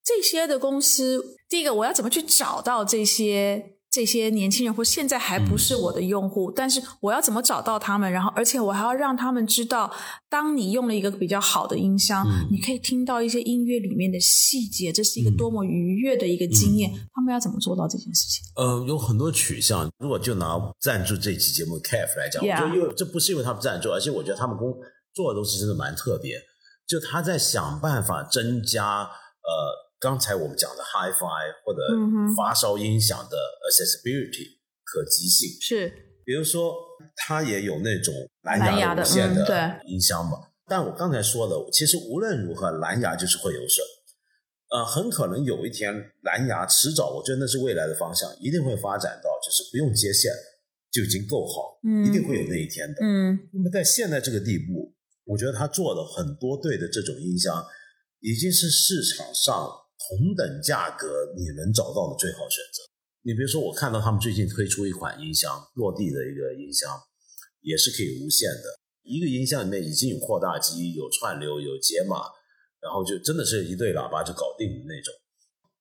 这些的公司，第一个我要怎么去找到这些？这些年轻人或现在还不是我的用户，但是我要怎么找到他们？然后，而且我还要让他们知道，当你用了一个比较好的音箱，你可以听到一些音乐里面的细节，这是一个多么愉悦的一个经验。他们要怎么做到这件事情？呃，有很多取向。如果就拿赞助这期节目 CAF 来讲，我觉得因为这不是因为他们赞助，而且我觉得他们工做的东西真的蛮特别。就他在想办法增加呃。刚才我们讲的 Hi-Fi 或者发烧音响的 accessibility 可及性是，比如说它也有那种蓝牙无线的音箱嘛。但我刚才说的，其实无论如何，蓝牙就是会有损。呃，很可能有一天蓝牙迟早，我觉得那是未来的方向，一定会发展到就是不用接线就已经够好，一定会有那一天的。嗯，那么在现在这个地步，我觉得他做的很多对的这种音箱，已经是市场上。同等价格你能找到的最好选择。你比如说，我看到他们最近推出一款音箱，落地的一个音箱，也是可以无线的。一个音箱里面已经有扩大机、有串流、有解码，然后就真的是一对喇叭就搞定的那种，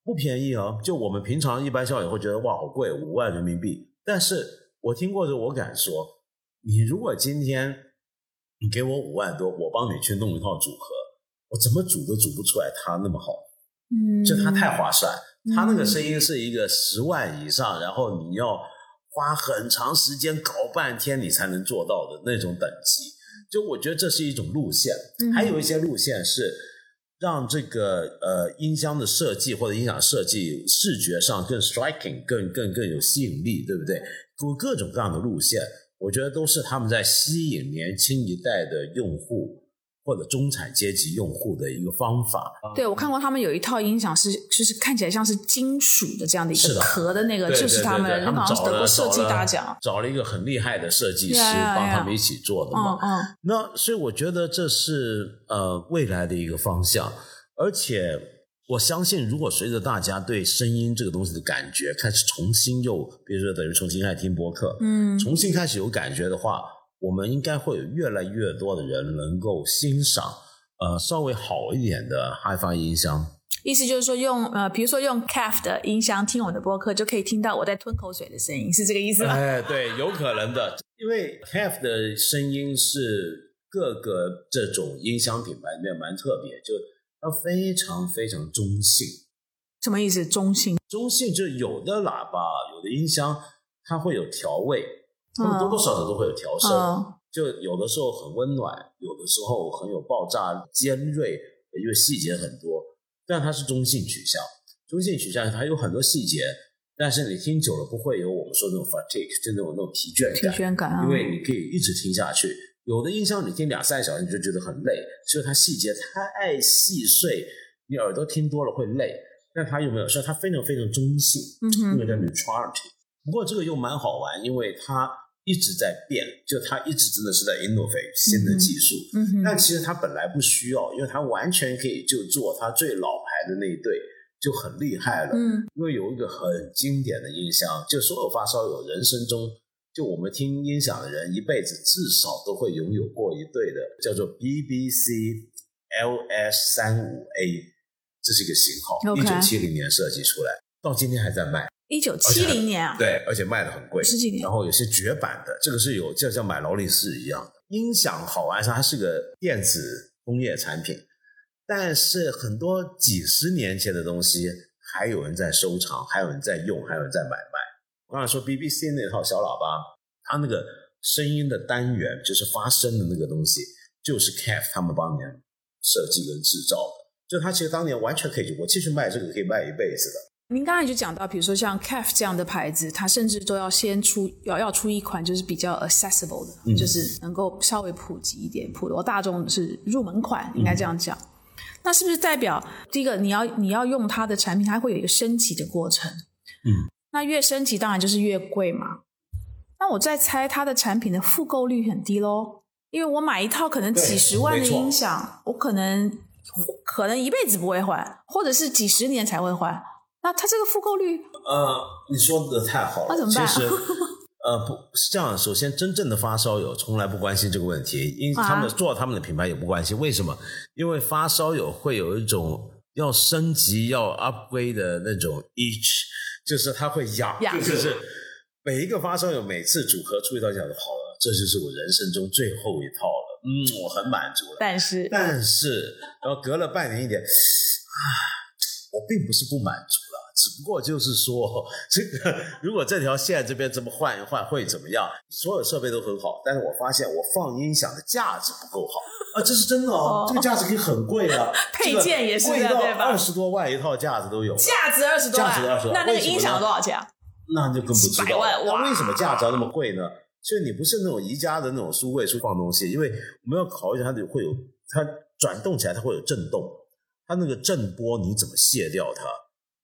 不便宜啊！就我们平常一般消费者会觉得哇好贵，五万人民币。但是我听过的，我敢说，你如果今天你给我五万多，我帮你去弄一套组合，我怎么组都组不出来它那么好。嗯，就它太划算，它那个声音是一个十万以上，然后你要花很长时间搞半天你才能做到的那种等级。就我觉得这是一种路线，还有一些路线是让这个呃音箱的设计或者音响设计视觉上更 striking，更更更有吸引力，对不对？各各种各样的路线，我觉得都是他们在吸引年轻一代的用户。或者中产阶级用户的一个方法。对，我看过他们有一套音响是，就是看起来像是金属的这样的一个壳的那个，就是他们他们好像得过设计大奖，找了一个很厉害的设计师帮他们一起做的嘛。嗯嗯。那所以我觉得这是呃未来的一个方向，而且我相信，如果随着大家对声音这个东西的感觉开始重新又，比如说等于重新爱听播客，嗯，重新开始有感觉的话。我们应该会有越来越多的人能够欣赏，呃，稍微好一点的 HiFi 音箱。意思就是说，用呃，比如说用 CAF 的音箱听我的播客，就可以听到我在吞口水的声音，是这个意思吗？哎，对，有可能的，因为 CAF 的声音是各个这种音箱品牌里面蛮特别，就它非常非常中性。什么意思？中性？中性就是有的喇叭，有的音箱，它会有调味，它们多多少少都会有调声。就有的时候很温暖，有的时候很有爆炸尖锐，因为细节很多。但它是中性取向，中性取向它有很多细节，但是你听久了不会有我们说那种 fatigue，就那种那种疲倦感。疲倦感，因为你可以一直听下去。有的音箱你听两三小时你就觉得很累，所以它细节太细碎，你耳朵听多了会累。但它又没有？说它非常非常中性，那个叫 neutrality。不过这个又蛮好玩，因为它一直在变，就它一直真的是在 innovate 新的技术。嗯但其实它本来不需要，因为它完全可以就做它最老牌的那一对就很厉害了。嗯。因为有一个很经典的音箱，就所有发烧友人生中，就我们听音响的人一辈子至少都会拥有过一对的，叫做 BBC LS 三五 A。这是一个型号，一九七零年设计出来，到今天还在卖。一九七零年啊，对，而且卖的很贵，十几年。然后有些绝版的，这个是有，就像买劳力士一样的。音响好玩是它是个电子工业产品，但是很多几十年前的东西还有人在收藏，还有人在用，还有人在买卖。我刚才说 BBC 那套小喇叭，它那个声音的单元就是发声的那个东西，就是 c a f 他们当年设计跟制造的。就他其实当年完全可以，我继续卖这个可以卖一辈子的。您刚才就讲到，比如说像 c a f 这样的牌子，它甚至都要先出要要出一款就是比较 accessible 的，就是能够稍微普及一点，普罗大众是入门款，应该这样讲。那是不是代表第一个你要你要用它的产品，它会有一个升级的过程？嗯，那越升级当然就是越贵嘛。那我在猜它的产品的复购率很低喽，因为我买一套可能几十万的音响，我可能。可能一辈子不会换，或者是几十年才会换。那它这个复购率？呃，你说的太好了。那怎么办？其实，呃，不是这样。首先，真正的发烧友从来不关心这个问题，因为他们做他们的品牌也不关心。为什么？因为发烧友会有一种要升级、要 upgrade 的那种 itch，就是他会痒，就是每一个发烧友每次组合出一套，讲的好了，这就是我人生中最后一套了。嗯，我很满足了。但是，但是，然后隔了半年一点，啊，我并不是不满足了，只不过就是说，这个如果这条线这边这么换一换会怎么样？所有设备都很好，但是我发现我放音响的架子不够好啊，这是真的哦，这个架子可以很贵啊，配件也是贵到二十多万一套架子都有，价值二十多万，价值二十多万，那那个音响多少钱？那就更不知道，那为什么价值要那么贵呢？所以你不是那种宜家的那种书柜书放东西，因为我们要考虑它的会有它转动起来，它会有震动，它那个震波你怎么卸掉它？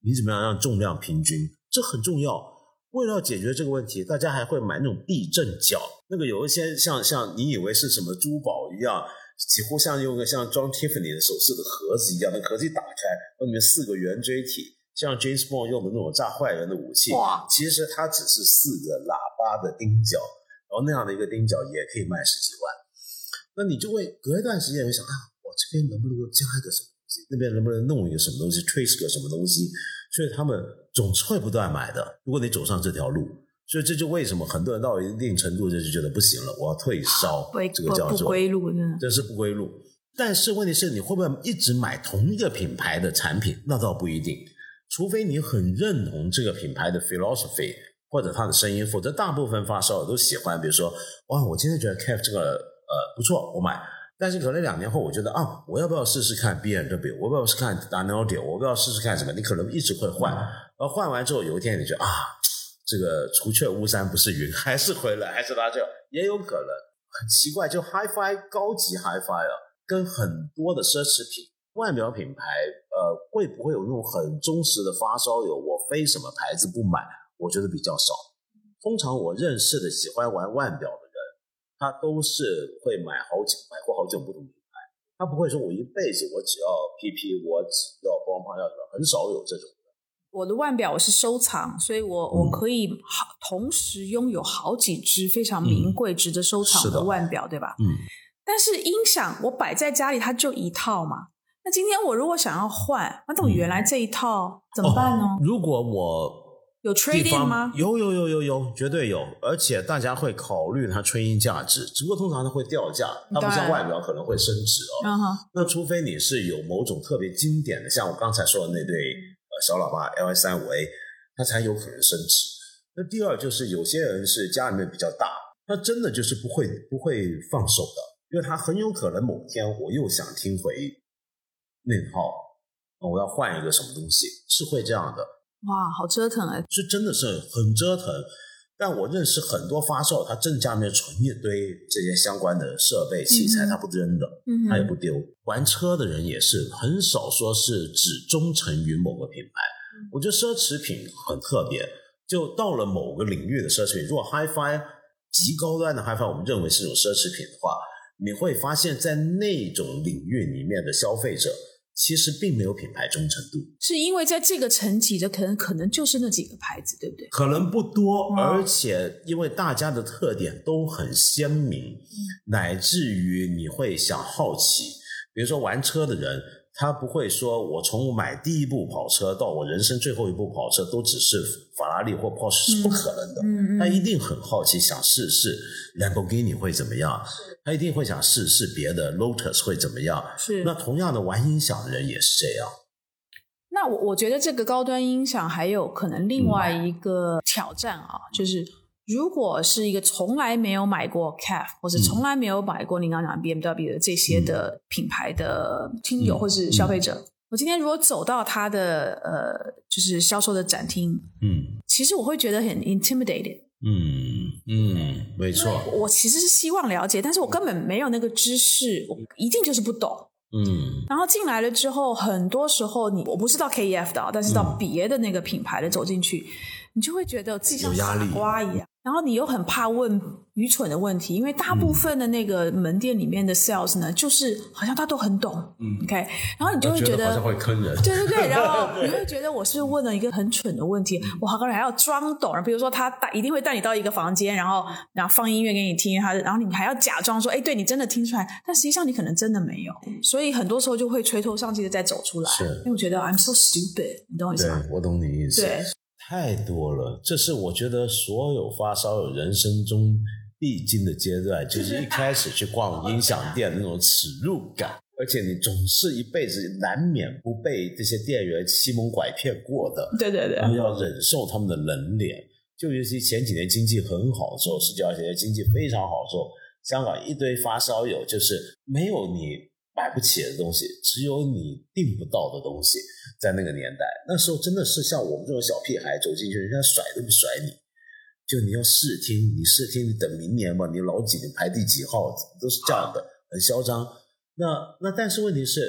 你怎么样让重量平均？这很重要。为了要解决这个问题，大家还会买那种避震脚，那个有一些像像你以为是什么珠宝一样，几乎像用个像装 Tiffany 的首饰的盒子一样，那盒子一打开，那里面四个圆锥体，像 James Bond 用的那种炸坏人的武器。哇！其实它只是四个喇叭的钉脚。然后那样的一个钉脚也可以卖十几万，那你就会隔一段时间会想啊，我这边能不能够加一个什么那边能不能弄一个什么东西，trace 个什么东西，所以他们总是会不断买的。如果你走上这条路，所以这就为什么很多人到一定程度就是觉得不行了，我要退烧，这个叫做不归路，这是不归路。但是问题是，你会不会一直买同一个品牌的产品？那倒不一定，除非你很认同这个品牌的 philosophy。或者它的声音，否则大部分发烧友都喜欢。比如说，哇，我今天觉得 f 这个呃不错，我买。但是可能两年后，我觉得啊，我要不要试试看 B N W？我要不要试看 d a n o d i o 我不要试试看什么？你可能一直会换，而换完之后，有一天你觉得啊，这个除却巫山不是云，还是回来，还是拉就也有可能。很奇怪，就 HiFi 高级 HiFi 啊，跟很多的奢侈品腕表品牌，呃，会不会有那种很忠实的发烧友？我非什么牌子不买？我觉得比较少。通常我认识的喜欢玩腕表，他都是会买好几买过好几种不同品牌。他不会说我一辈子我只要 PP，我只要光胖要什么，很少有这种的。我的腕表我是收藏，所以我我可以好同时拥有好几只非常名贵、值得收藏的腕表，对吧？嗯。但是音响我摆在家里，它就一套嘛。那今天我如果想要换，那我原来这一套怎么办呢？如果我有 trading 吗？有有有有有，绝对有，而且大家会考虑它吹音价值，只不过通常它会掉价，它不像外表可能会升值哦。那除非你是有某种特别经典的，像我刚才说的那对呃小喇叭 L S 三五 A，它才有可能升值。那第二就是有些人是家里面比较大，他真的就是不会不会放手的，因为他很有可能某天我又想听回那套，我要换一个什么东西，是会这样的。哇，好折腾啊！是真的是很折腾，但我认识很多发烧，他正家里面存一堆这些相关的设备器材，他不扔的，他也不丢。玩车的人也是很少说是只忠诚于某个品牌。我觉得奢侈品很特别，就到了某个领域的奢侈品，如果 HiFi 极高端的 HiFi，我们认为是种奢侈品的话，你会发现在那种领域里面的消费者。其实并没有品牌忠诚度，是因为在这个层级的可能可能就是那几个牌子，对不对？可能不多，而且因为大家的特点都很鲜明，乃至于你会想好奇，比如说玩车的人。他不会说，我从买第一部跑车到我人生最后一部跑车都只是法拉利或 Porsche 是不可能的。他一定很好奇，想试试 Lamborghini 会怎么样。他一定会想试试别的 Lotus 会怎么样。是。那同样的玩音响的人也是这样。那我我觉得这个高端音响还有可能另外一个挑战啊，就是。如果是一个从来没有买过 CAF，或者从来没有买过你刚刚讲 BMW 的这些的品牌的听友或是消费者，我今天如果走到他的呃，就是销售的展厅，嗯，其实我会觉得很 intimidated，嗯嗯，没错，我其实是希望了解，但是我根本没有那个知识，我一定就是不懂，嗯，然后进来了之后，很多时候你我不是到 KEF 的，但是到别的那个品牌的走进去，你就会觉得自己像傻瓜一样。然后你又很怕问愚蠢的问题，因为大部分的那个门店里面的 sales 呢，就是好像他都很懂，嗯，OK，然后你就会觉得好像会坑人，对对对，然后 你会觉得我是问了一个很蠢的问题，我好像还要装懂，比如说他带一定会带你到一个房间，然后然后放音乐给你听，他然后你还要假装说，哎，对你真的听出来，但实际上你可能真的没有，所以很多时候就会垂头丧气的再走出来，是，因为我觉得 I'm so stupid，你懂我意思吗？我懂你意思，对。太多了，这是我觉得所有发烧友人生中必经的阶段，就是 一开始去逛音响店那种耻辱感，而且你总是一辈子难免不被这些店员欺蒙拐骗过的，对对对，然后要忍受他们的冷脸。就尤其前几年经济很好的时候，十九二十年经济非常好的时候，香港一堆发烧友就是没有你。买不起的东西，只有你订不到的东西，在那个年代，那时候真的是像我们这种小屁孩走进去，人家甩都不甩你，就你要试听，你试听，你等明年嘛，你老几，你排第几号，都是这样的，很嚣张。那那但是问题是，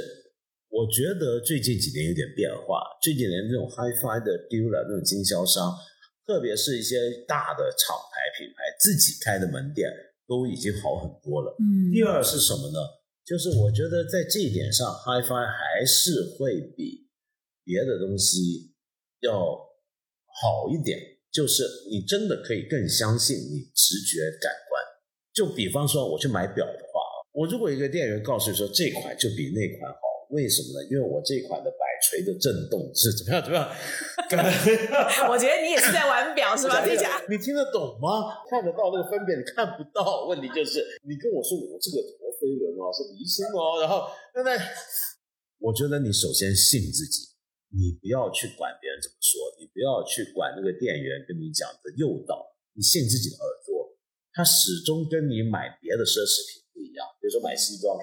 我觉得最近几年有点变化，最近年这种 HiFi 的 dealer 那种经销商，特别是一些大的厂牌品牌自己开的门店，都已经好很多了。嗯。第二是什么呢？就是我觉得在这一点上，HiFi 还是会比别的东西要好一点。就是你真的可以更相信你直觉感官。就比方说，我去买表的话，我如果一个店员告诉你说这款就比那款好，为什么呢？因为我这款的摆锤的震动是怎么样怎么样？我觉得你也是在玩表是吧？你听得懂吗？看得到那个分辨，你看不到。问题就是你跟我说我这个陀。飞轮哦，是离心哦，然后对不对？我觉得你首先信自己，你不要去管别人怎么说，你不要去管那个店员跟你讲的诱导，你信自己的耳朵，他始终跟你买别的奢侈品不一样。比如说买西装，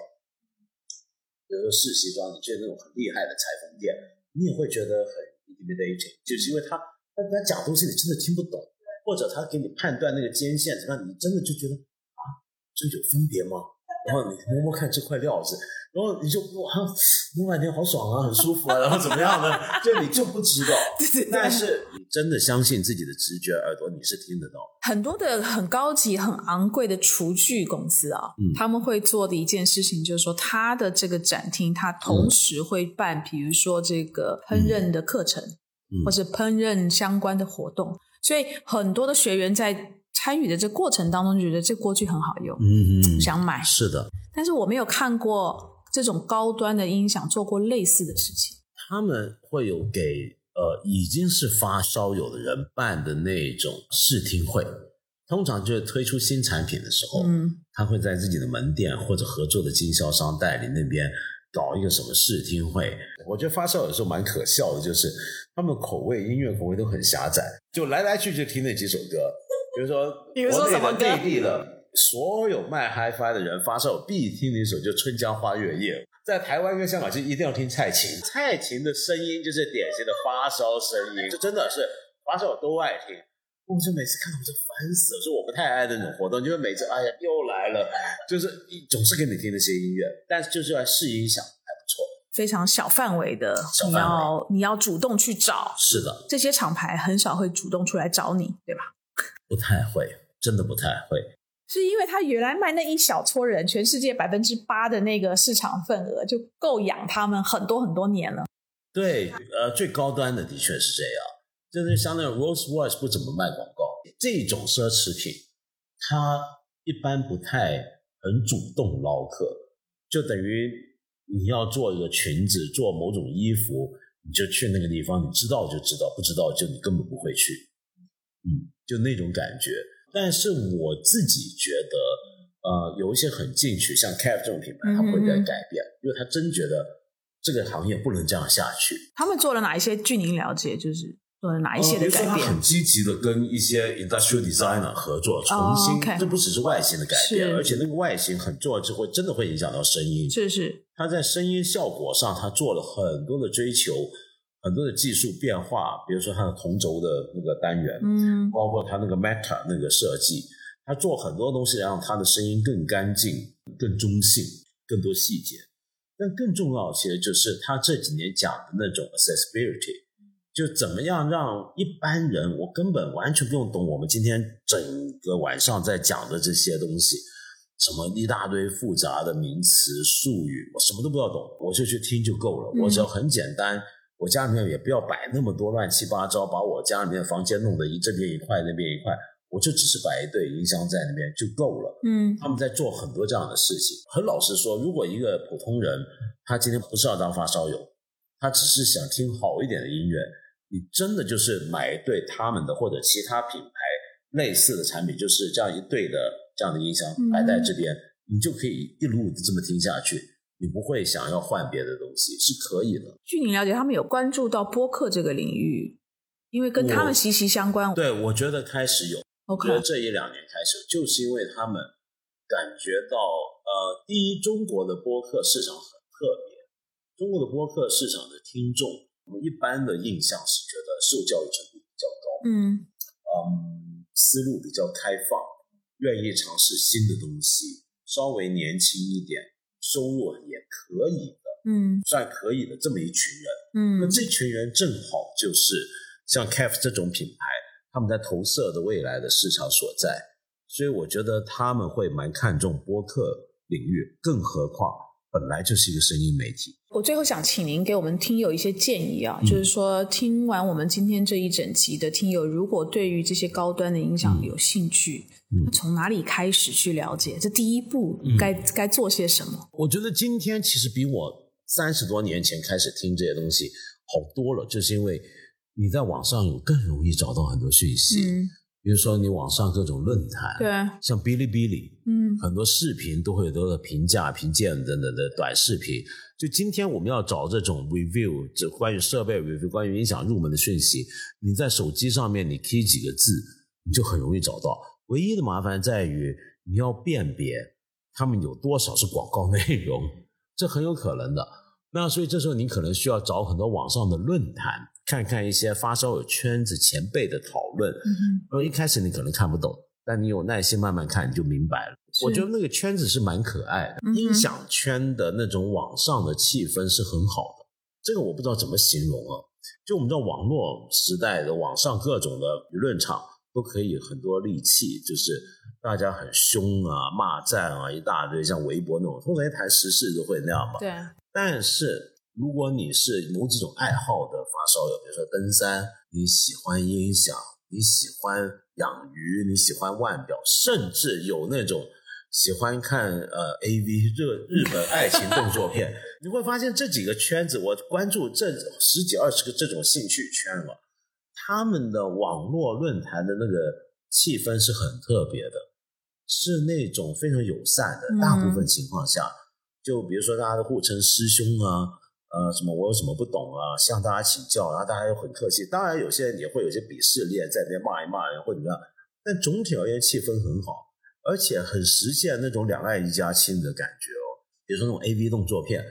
比如说试西装，你去那种很厉害的裁缝店，你也会觉得很 intimidating，就是因为他他他讲东西你真的听不懂，或者他给你判断那个肩线，让你真的就觉得啊，这有分别吗？然后你摸摸看这块料子，然后你就哇，摸半天好爽啊，很舒服啊，然后怎么样呢？就你就不知道，但是你真的相信自己的直觉，耳朵你是听得到。很多的很高级、很昂贵的厨具公司啊，他们会做的一件事情就是说，他的这个展厅，他同时会办，比如说这个烹饪的课程，或是烹饪相关的活动，所以很多的学员在。参与的这过程当中，就觉得这锅具很好用，嗯嗯，想买是的，但是我没有看过这种高端的音响做过类似的事情。他们会有给呃呃，已经是发烧友的人办的那种试听会，通常就是推出新产品的时候，嗯，他会在自己的门店或者合作的经销商代理那边搞一个什么试听会。我觉得发烧友的时候蛮可笑的，就是他们口味音乐口味都很狭窄，就来来去去听那几首歌，比如说比如说什么内地的所有卖 HiFi 的人发烧必听的一首就《春江花月夜》。在台湾跟香港就一定要听蔡琴，蔡琴的声音就是典型的发烧声音，就真的是发烧都爱听。我就每次看到我就烦死了，说我不太爱那种活动，就是每次哎呀又来了，就是总是给你听那些音乐，但是就是要试音响还不错，非常小范围的，你要你要主动去找，是的，这些厂牌很少会主动出来找你，对吧？不太会，真的不太会。是因为他原来卖那一小撮人，全世界百分之八的那个市场份额就够养他们很多很多年了。对，呃，最高端的的确是这样，就是像那种 Rolls Royce 不怎么卖广告，这种奢侈品，它一般不太很主动捞客，就等于你要做一个裙子，做某种衣服，你就去那个地方，你知道就知道，不知道就你根本不会去，嗯，就那种感觉。但是我自己觉得，呃，有一些很进取，像 CAF 这种品牌，他会在改变，因为他真觉得这个行业不能这样下去。他们做了哪一些？据您了解，就是做了哪一些的改变？他很积极的跟一些 industrial designer 合作，重新，这不只是外形的改变，而且那个外形很重要，就会真的会影响到声音。是是，他在声音效果上，他做了很多的追求。很多的技术变化，比如说它的同轴的那个单元，嗯，包括它那个 Meta 那个设计，它做很多东西让它的声音更干净、更中性、更多细节。但更重要其实就是他这几年讲的那种 accessibility，就怎么样让一般人，我根本完全不用懂我们今天整个晚上在讲的这些东西，什么一大堆复杂的名词术语，我什么都不要懂，我就去听就够了，我只要很简单。我家里面也不要摆那么多乱七八糟，把我家里面房间弄得一这边一块那边一块，我就只是摆一对音箱在那边就够了。嗯，他们在做很多这样的事情。很老实说，如果一个普通人他今天不是要当发烧友，他只是想听好一点的音乐，你真的就是买一对他们的或者其他品牌类似的产品，就是这样一对的这样的音箱摆在这边，你就可以一路的这么听下去。你不会想要换别的东西是可以的。据你了解，他们有关注到播客这个领域，因为跟他们息息相关。对，我觉得开始有。OK，这一两年开始，就是因为他们感觉到，呃，第一，中国的播客市场很特别。中国的播客市场的听众，我们一般的印象是觉得受教育程度比较高，嗯嗯，思路比较开放，愿意尝试新的东西，稍微年轻一点。收入也可以的，嗯，算可以的这么一群人，嗯，那这群人正好就是像 CAF 这种品牌，他们在投射的未来的市场所在，所以我觉得他们会蛮看重播客领域，更何况本来就是一个声音媒体。我最后想请您给我们听友一些建议啊，就是说听完我们今天这一整集的听友，如果对于这些高端的音响有兴趣。从哪里开始去了解？这第一步该该做些什么？我觉得今天其实比我三十多年前开始听这些东西好多了，就是因为你在网上有更容易找到很多讯息。嗯，比如说你网上各种论坛，对，像哔哩哔哩，嗯，很多视频都会有多的评价、评鉴等等的短视频。就今天我们要找这种 review，这关于设备 review、关于音响入门的讯息，你在手机上面你 key 几个字，你就很容易找到。唯一的麻烦在于你要辨别他们有多少是广告内容，这很有可能的。那所以这时候你可能需要找很多网上的论坛，看看一些发烧友圈子前辈的讨论。嗯、然后一开始你可能看不懂，但你有耐心慢慢看，你就明白了。我觉得那个圈子是蛮可爱的，音响圈的那种网上的气氛是很好的。这个我不知道怎么形容啊。就我们知道网络时代的网上各种的舆论场。都可以很多利器，就是大家很凶啊，骂战啊，一大堆，像微博那种，通常一谈时事都会那样嘛。对。但是如果你是某几种爱好的发烧友，比如说登山，你喜欢音响，你喜欢养鱼，你喜欢腕表，甚至有那种喜欢看呃 A V 热日本爱情动作片，你会发现这几个圈子，我关注这十几二十个这种兴趣圈了，他们的网络论坛的那个气氛是很特别的，是那种非常友善的。大部分情况下，就比如说大家都互称师兄啊，呃，什么我有什么不懂啊，向大家请教，然后大家又很客气。当然有些人也会有些鄙视链在那边骂一骂人或怎么样，但总体而言气氛很好。而且很实现那种两岸一家亲的感觉哦，比如说那种 A V 动作片，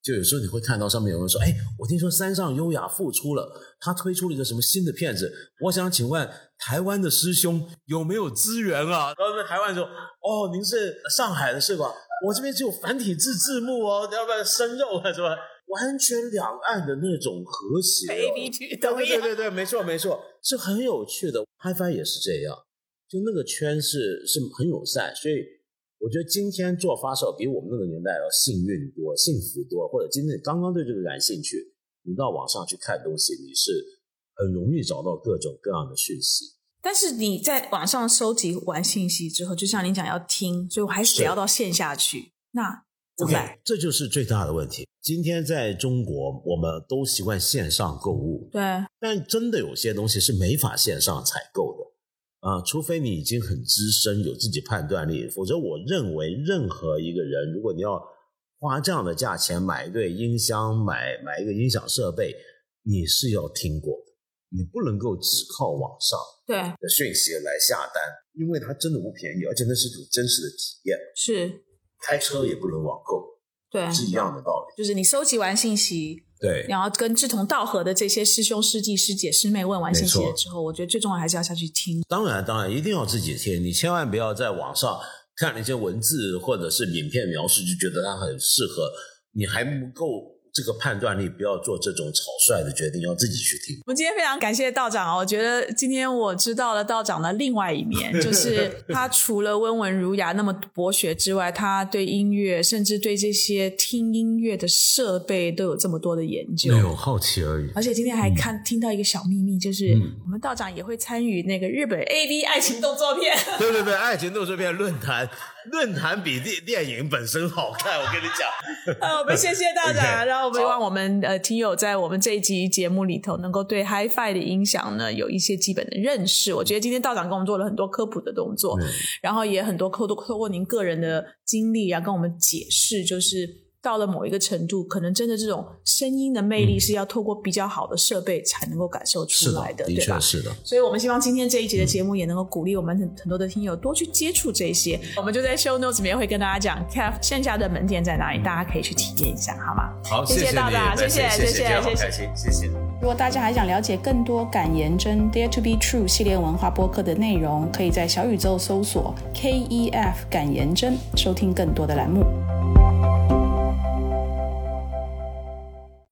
就有时候你会看到上面有人说：“哎，我听说山上优雅复出了，他推出了一个什么新的片子，我想请问台湾的师兄有没有资源啊？”然后台湾说：“哦，您是上海的是吧？我这边只有繁体字字幕哦，要不要生肉啊？是吧？完全两岸的那种和谐对对对对，没错没错，是很有趣的。HiFi 也是这样。”就那个圈是是很友善，所以我觉得今天做发烧比我们那个年代要幸运多、幸福多。或者今天刚刚对这个感兴趣，你到网上去看东西，你是很容易找到各种各样的讯息。但是你在网上收集完信息之后，就像你讲要听，所以我还是得要到线下去。那怎么办？这就是最大的问题。今天在中国，我们都习惯线上购物，对，但真的有些东西是没法线上采购的。啊，除非你已经很资深，有自己判断力，否则我认为任何一个人，如果你要花这样的价钱买一对音箱，买买一个音响设备，你是要听过的，你不能够只靠网上对的讯息来下单，因为它真的不便宜，而且那是一种真实的体验。是，开车也不能网购，对，是一样的道理。就是你收集完信息。对，然后跟志同道合的这些师兄师弟师姐师妹问完信息了之后，我觉得最重要还是要下去听。当然，当然一定要自己听，你千万不要在网上看那些文字或者是影片描述，就觉得它很适合，你还不够。这个判断力不要做这种草率的决定，要自己去听。我们今天非常感谢道长哦，我觉得今天我知道了道长的另外一面，就是他除了温文儒雅那么博学之外，他对音乐，甚至对这些听音乐的设备都有这么多的研究。没有好奇而已。而且今天还看听到一个小秘密，就是我们道长也会参与那个日本 A V 爱情动作片。对对对，爱情动作片论坛。论坛比电电影本身好看，我跟你讲。呃，我们谢谢大家，然后我们希望我们呃听友在我们这一集节目里头能够对 HiFi 的音响呢有一些基本的认识。我觉得今天道长跟我们做了很多科普的动作，然后也很多透过透过您个人的经历啊，跟我们解释就是。到了某一个程度，可能真的这种声音的魅力是要透过比较好的设备才能够感受出来的，对吧？是的。所以我们希望今天这一集的节目也能够鼓励我们很很多的听友多去接触这些。我们就在 show notes 里面会跟大家讲 CAF 线下的门店在哪里，大家可以去体验一下，好吗？好，谢谢大家，谢谢，谢谢，谢谢，谢谢。如果大家还想了解更多感言真 Dare to be True 系列文化播客的内容，可以在小宇宙搜索 KEF 感言真，收听更多的栏目。